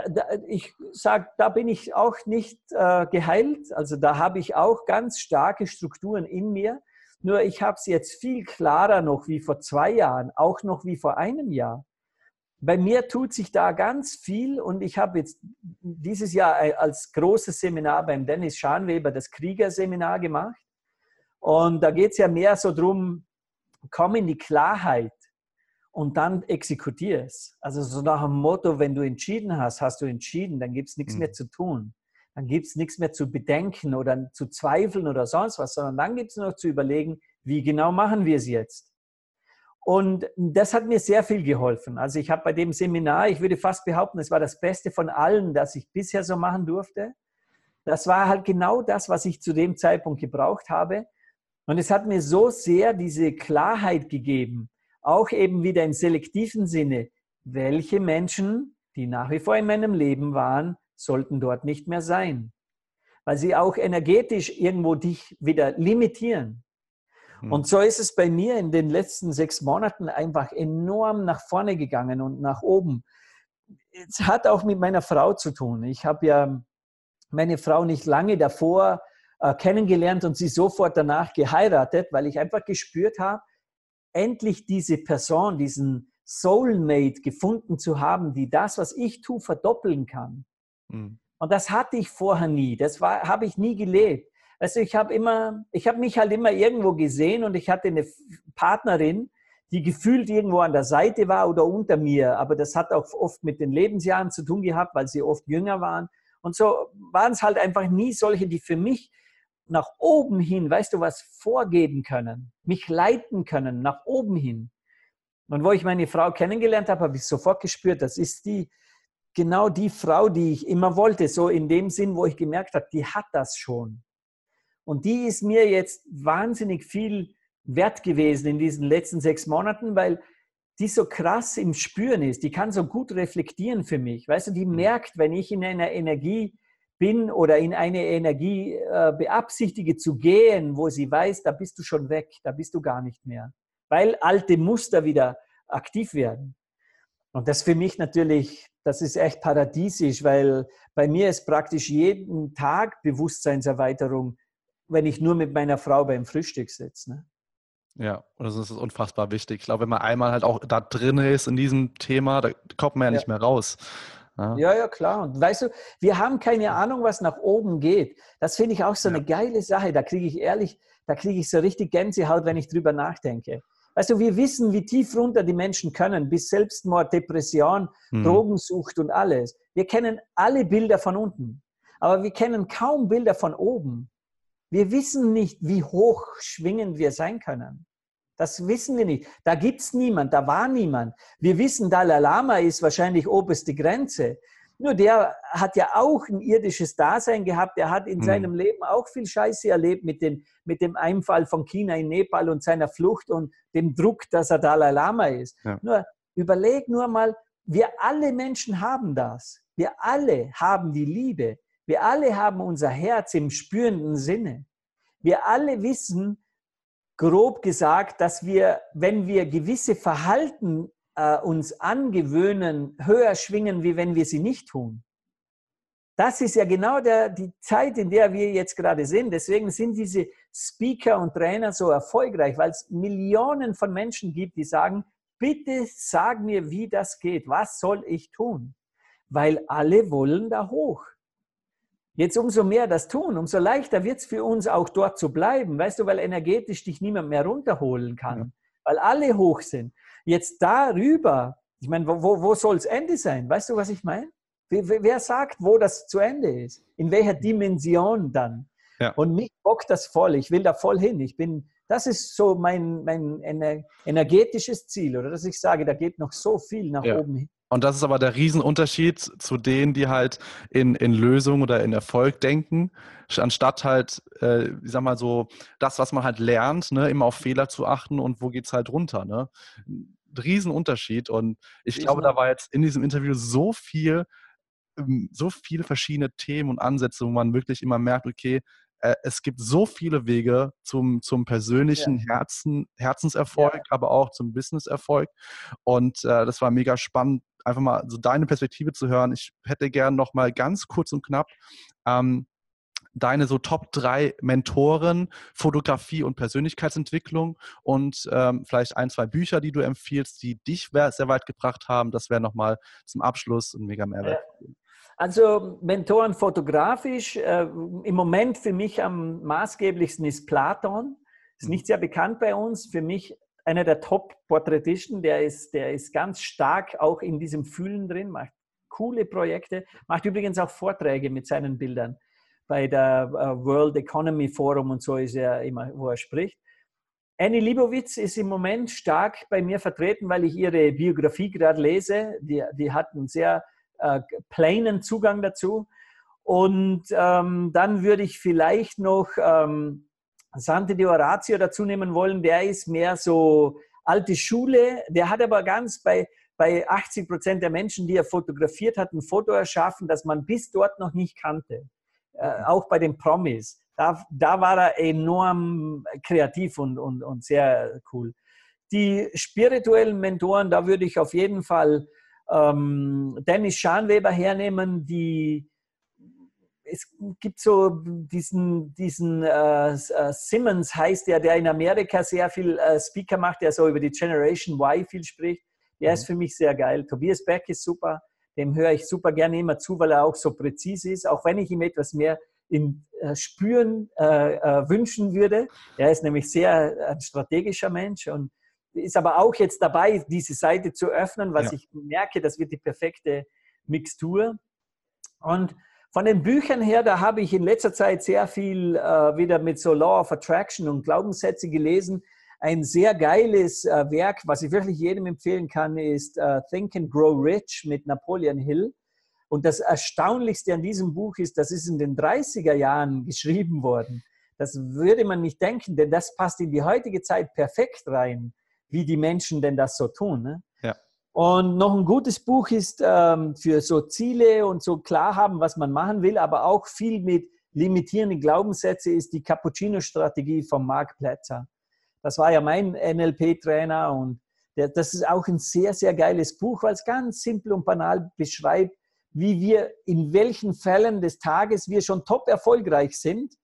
ich sage, da bin ich auch nicht äh, geheilt. Also da habe ich auch ganz starke Strukturen in mir. Nur ich habe es jetzt viel klarer noch wie vor zwei Jahren, auch noch wie vor einem Jahr. Bei mir tut sich da ganz viel und ich habe jetzt dieses Jahr äh, als großes Seminar beim Dennis Schanweber das Kriegerseminar gemacht. Und da geht es ja mehr so drum, komm in die Klarheit und dann exekutier es. Also so nach dem Motto, wenn du entschieden hast, hast du entschieden, dann gibt es nichts mhm. mehr zu tun. Dann gibt es nichts mehr zu bedenken oder zu zweifeln oder sonst was, sondern dann gibt es noch zu überlegen, wie genau machen wir es jetzt. Und das hat mir sehr viel geholfen. Also ich habe bei dem Seminar, ich würde fast behaupten, es war das Beste von allen, das ich bisher so machen durfte. Das war halt genau das, was ich zu dem Zeitpunkt gebraucht habe. Und es hat mir so sehr diese Klarheit gegeben, auch eben wieder im selektiven Sinne, welche Menschen, die nach wie vor in meinem Leben waren, sollten dort nicht mehr sein. Weil sie auch energetisch irgendwo dich wieder limitieren. Hm. Und so ist es bei mir in den letzten sechs Monaten einfach enorm nach vorne gegangen und nach oben. Es hat auch mit meiner Frau zu tun. Ich habe ja meine Frau nicht lange davor äh, kennengelernt und sie sofort danach geheiratet, weil ich einfach gespürt habe, endlich diese Person, diesen Soulmate gefunden zu haben, die das, was ich tue, verdoppeln kann. Mhm. Und das hatte ich vorher nie. Das habe ich nie gelebt. Also ich habe immer, ich habe mich halt immer irgendwo gesehen und ich hatte eine Partnerin, die gefühlt irgendwo an der Seite war oder unter mir. Aber das hat auch oft mit den Lebensjahren zu tun gehabt, weil sie oft jünger waren. Und so waren es halt einfach nie solche, die für mich nach oben hin, weißt du was, vorgeben können, mich leiten können, nach oben hin. Und wo ich meine Frau kennengelernt habe, habe ich sofort gespürt, das ist die, genau die Frau, die ich immer wollte, so in dem Sinn, wo ich gemerkt habe, die hat das schon. Und die ist mir jetzt wahnsinnig viel wert gewesen in diesen letzten sechs Monaten, weil die so krass im Spüren ist. Die kann so gut reflektieren für mich. Weißt du, die mhm. merkt, wenn ich in einer Energie bin oder in eine Energie äh, beabsichtige zu gehen, wo sie weiß, da bist du schon weg, da bist du gar nicht mehr, weil alte Muster wieder aktiv werden. Und das für mich natürlich, das ist echt paradiesisch, weil bei mir ist praktisch jeden Tag Bewusstseinserweiterung, wenn ich nur mit meiner Frau beim Frühstück sitze. Ne? Ja, und das ist unfassbar wichtig. Ich glaube, wenn man einmal halt auch da drin ist in diesem Thema, da kommt man ja, ja. nicht mehr raus. Ja. ja, ja, klar. Und weißt du, wir haben keine Ahnung, was nach oben geht. Das finde ich auch so eine geile Sache. Da kriege ich ehrlich, da kriege ich so richtig Gänsehaut, wenn ich drüber nachdenke. Weißt du, wir wissen, wie tief runter die Menschen können, bis Selbstmord, Depression, hm. Drogensucht und alles. Wir kennen alle Bilder von unten, aber wir kennen kaum Bilder von oben. Wir wissen nicht, wie hoch schwingend wir sein können. Das wissen wir nicht. Da gibt es niemand, da war niemand. Wir wissen, Dalai Lama ist wahrscheinlich oberste Grenze. Nur der hat ja auch ein irdisches Dasein gehabt. Er hat in mhm. seinem Leben auch viel Scheiße erlebt mit, den, mit dem Einfall von China in Nepal und seiner Flucht und dem Druck, dass er Dalai Lama ist. Ja. Nur überleg nur mal, wir alle Menschen haben das. Wir alle haben die Liebe. Wir alle haben unser Herz im spürenden Sinne. Wir alle wissen, grob gesagt, dass wir, wenn wir gewisse Verhalten äh, uns angewöhnen, höher schwingen, wie wenn wir sie nicht tun. Das ist ja genau der, die Zeit, in der wir jetzt gerade sind. Deswegen sind diese Speaker und Trainer so erfolgreich, weil es Millionen von Menschen gibt, die sagen, bitte sag mir, wie das geht. Was soll ich tun? Weil alle wollen da hoch. Jetzt umso mehr das tun, umso leichter wird es für uns auch dort zu bleiben, weißt du, weil energetisch dich niemand mehr runterholen kann, ja. weil alle hoch sind. Jetzt darüber, ich meine, wo, wo soll das Ende sein? Weißt du, was ich meine? Wer, wer sagt, wo das zu Ende ist? In welcher Dimension dann? Ja. Und mich bockt das voll. Ich will da voll hin. Ich bin das ist so mein, mein energetisches Ziel, oder dass ich sage, da geht noch so viel nach ja. oben hin. Und das ist aber der Riesenunterschied zu denen, die halt in, in Lösung oder in Erfolg denken, anstatt halt, äh, ich sag mal so, das, was man halt lernt, ne, immer auf Fehler zu achten und wo geht es halt runter. Ne? Riesenunterschied. Und ich glaube, da war jetzt in diesem Interview so viel, ähm, so viele verschiedene Themen und Ansätze, wo man wirklich immer merkt, okay, es gibt so viele Wege zum, zum persönlichen ja. Herzen, Herzenserfolg, ja. aber auch zum Businesserfolg. Und äh, das war mega spannend, einfach mal so deine Perspektive zu hören. Ich hätte gern noch mal ganz kurz und knapp ähm, deine so Top 3 Mentoren, Fotografie und Persönlichkeitsentwicklung und ähm, vielleicht ein, zwei Bücher, die du empfiehlst, die dich sehr weit gebracht haben. Das wäre nochmal zum Abschluss ein mega Mehrwert. Ja. Also Mentoren fotografisch, äh, im Moment für mich am maßgeblichsten ist Platon. Ist nicht mhm. sehr bekannt bei uns. Für mich einer der Top-Porträtisten, der ist, der ist ganz stark auch in diesem Fühlen drin, macht coole Projekte, macht übrigens auch Vorträge mit seinen Bildern. Bei der äh, World Economy Forum und so ist er immer, wo er spricht. Annie Libowitz ist im Moment stark bei mir vertreten, weil ich ihre Biografie gerade lese. Die, die hat einen sehr äh, plainen Zugang dazu. Und ähm, dann würde ich vielleicht noch ähm, Sante di Orazio dazu nehmen wollen. Der ist mehr so alte Schule. Der hat aber ganz bei, bei 80 Prozent der Menschen, die er fotografiert hat, ein Foto erschaffen, das man bis dort noch nicht kannte. Äh, auch bei den Promis. Da, da war er enorm kreativ und, und, und sehr cool. Die spirituellen Mentoren, da würde ich auf jeden Fall ähm, Dennis Schanweber hernehmen, die es gibt so diesen, diesen äh, äh, Simmons heißt der, der in Amerika sehr viel äh, Speaker macht, der so über die Generation Y viel spricht. Der mhm. ist für mich sehr geil. Tobias Beck ist super, dem höre ich super gerne immer zu, weil er auch so präzise ist, auch wenn ich ihm etwas mehr in äh, Spüren äh, äh, wünschen würde. Er ist nämlich sehr ein strategischer Mensch und ist aber auch jetzt dabei, diese Seite zu öffnen, was ja. ich merke, das wird die perfekte Mixtur. Und von den Büchern her, da habe ich in letzter Zeit sehr viel äh, wieder mit so Law of Attraction und Glaubenssätze gelesen. Ein sehr geiles äh, Werk, was ich wirklich jedem empfehlen kann, ist äh, Think and Grow Rich mit Napoleon Hill. Und das Erstaunlichste an diesem Buch ist, das ist in den 30er Jahren geschrieben worden. Das würde man nicht denken, denn das passt in die heutige Zeit perfekt rein wie die Menschen denn das so tun. Ne? Ja. Und noch ein gutes Buch ist ähm, für so Ziele und so klar haben, was man machen will, aber auch viel mit limitierenden Glaubenssätze ist die Cappuccino-Strategie von Mark Plätzer. Das war ja mein NLP-Trainer und der, das ist auch ein sehr, sehr geiles Buch, weil es ganz simpel und banal beschreibt, wie wir in welchen Fällen des Tages wir schon top erfolgreich sind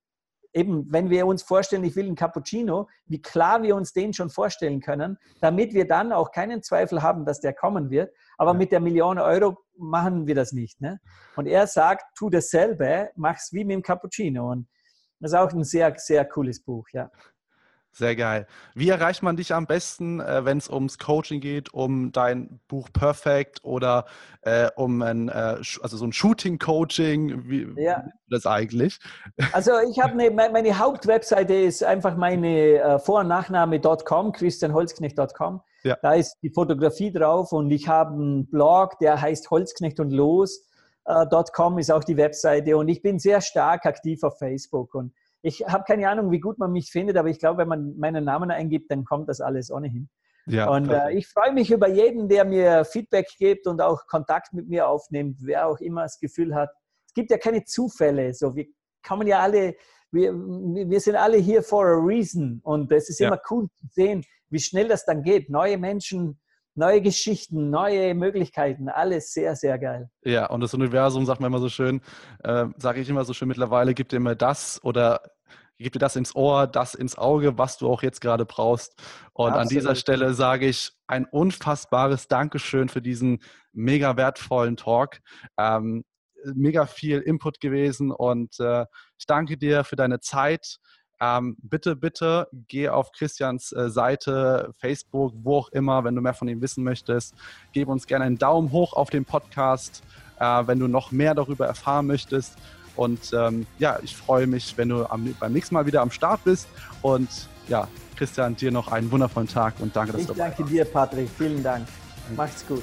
eben, wenn wir uns vorstellen, ich will einen Cappuccino, wie klar wir uns den schon vorstellen können, damit wir dann auch keinen Zweifel haben, dass der kommen wird. Aber ja. mit der Million Euro machen wir das nicht. Ne? Und er sagt, tu dasselbe, mach's wie mit dem Cappuccino. Und das ist auch ein sehr, sehr cooles Buch, ja. Sehr geil. Wie erreicht man dich am besten, äh, wenn es ums Coaching geht, um dein Buch Perfect oder äh, um ein, äh, also so ein Shooting-Coaching? Wie, ja. das eigentlich? Also ich habe eine, meine Hauptwebseite ist einfach meine äh, Vor- und Nachname.com, christianholzknecht.com. Ja. Da ist die Fotografie drauf und ich habe einen Blog, der heißt Holzknecht und los.com ist auch die Webseite und ich bin sehr stark aktiv auf Facebook und ich habe keine Ahnung, wie gut man mich findet, aber ich glaube, wenn man meinen Namen eingibt, dann kommt das alles ohnehin. Ja, und äh, ich freue mich über jeden, der mir Feedback gibt und auch Kontakt mit mir aufnimmt, wer auch immer das Gefühl hat. Es gibt ja keine Zufälle. So, wir kommen ja alle, wir, wir sind alle hier for a reason. Und es ist ja. immer cool zu sehen, wie schnell das dann geht. Neue Menschen neue Geschichten, neue Möglichkeiten, alles sehr, sehr geil. Ja, und das Universum, sagt man immer so schön, äh, sage ich immer so schön mittlerweile, gibt dir immer das oder gibt dir das ins Ohr, das ins Auge, was du auch jetzt gerade brauchst. Und Absolut. an dieser Stelle sage ich ein unfassbares Dankeschön für diesen mega wertvollen Talk. Ähm, mega viel Input gewesen und äh, ich danke dir für deine Zeit. Ähm, bitte, bitte geh auf Christians äh, Seite, Facebook, wo auch immer, wenn du mehr von ihm wissen möchtest. Gib uns gerne einen Daumen hoch auf den Podcast, äh, wenn du noch mehr darüber erfahren möchtest. Und ähm, ja, ich freue mich, wenn du am, beim nächsten Mal wieder am Start bist. Und ja, Christian, dir noch einen wundervollen Tag und danke, dass ich du dabei danke dir, Patrick. Vielen Dank. Macht's gut.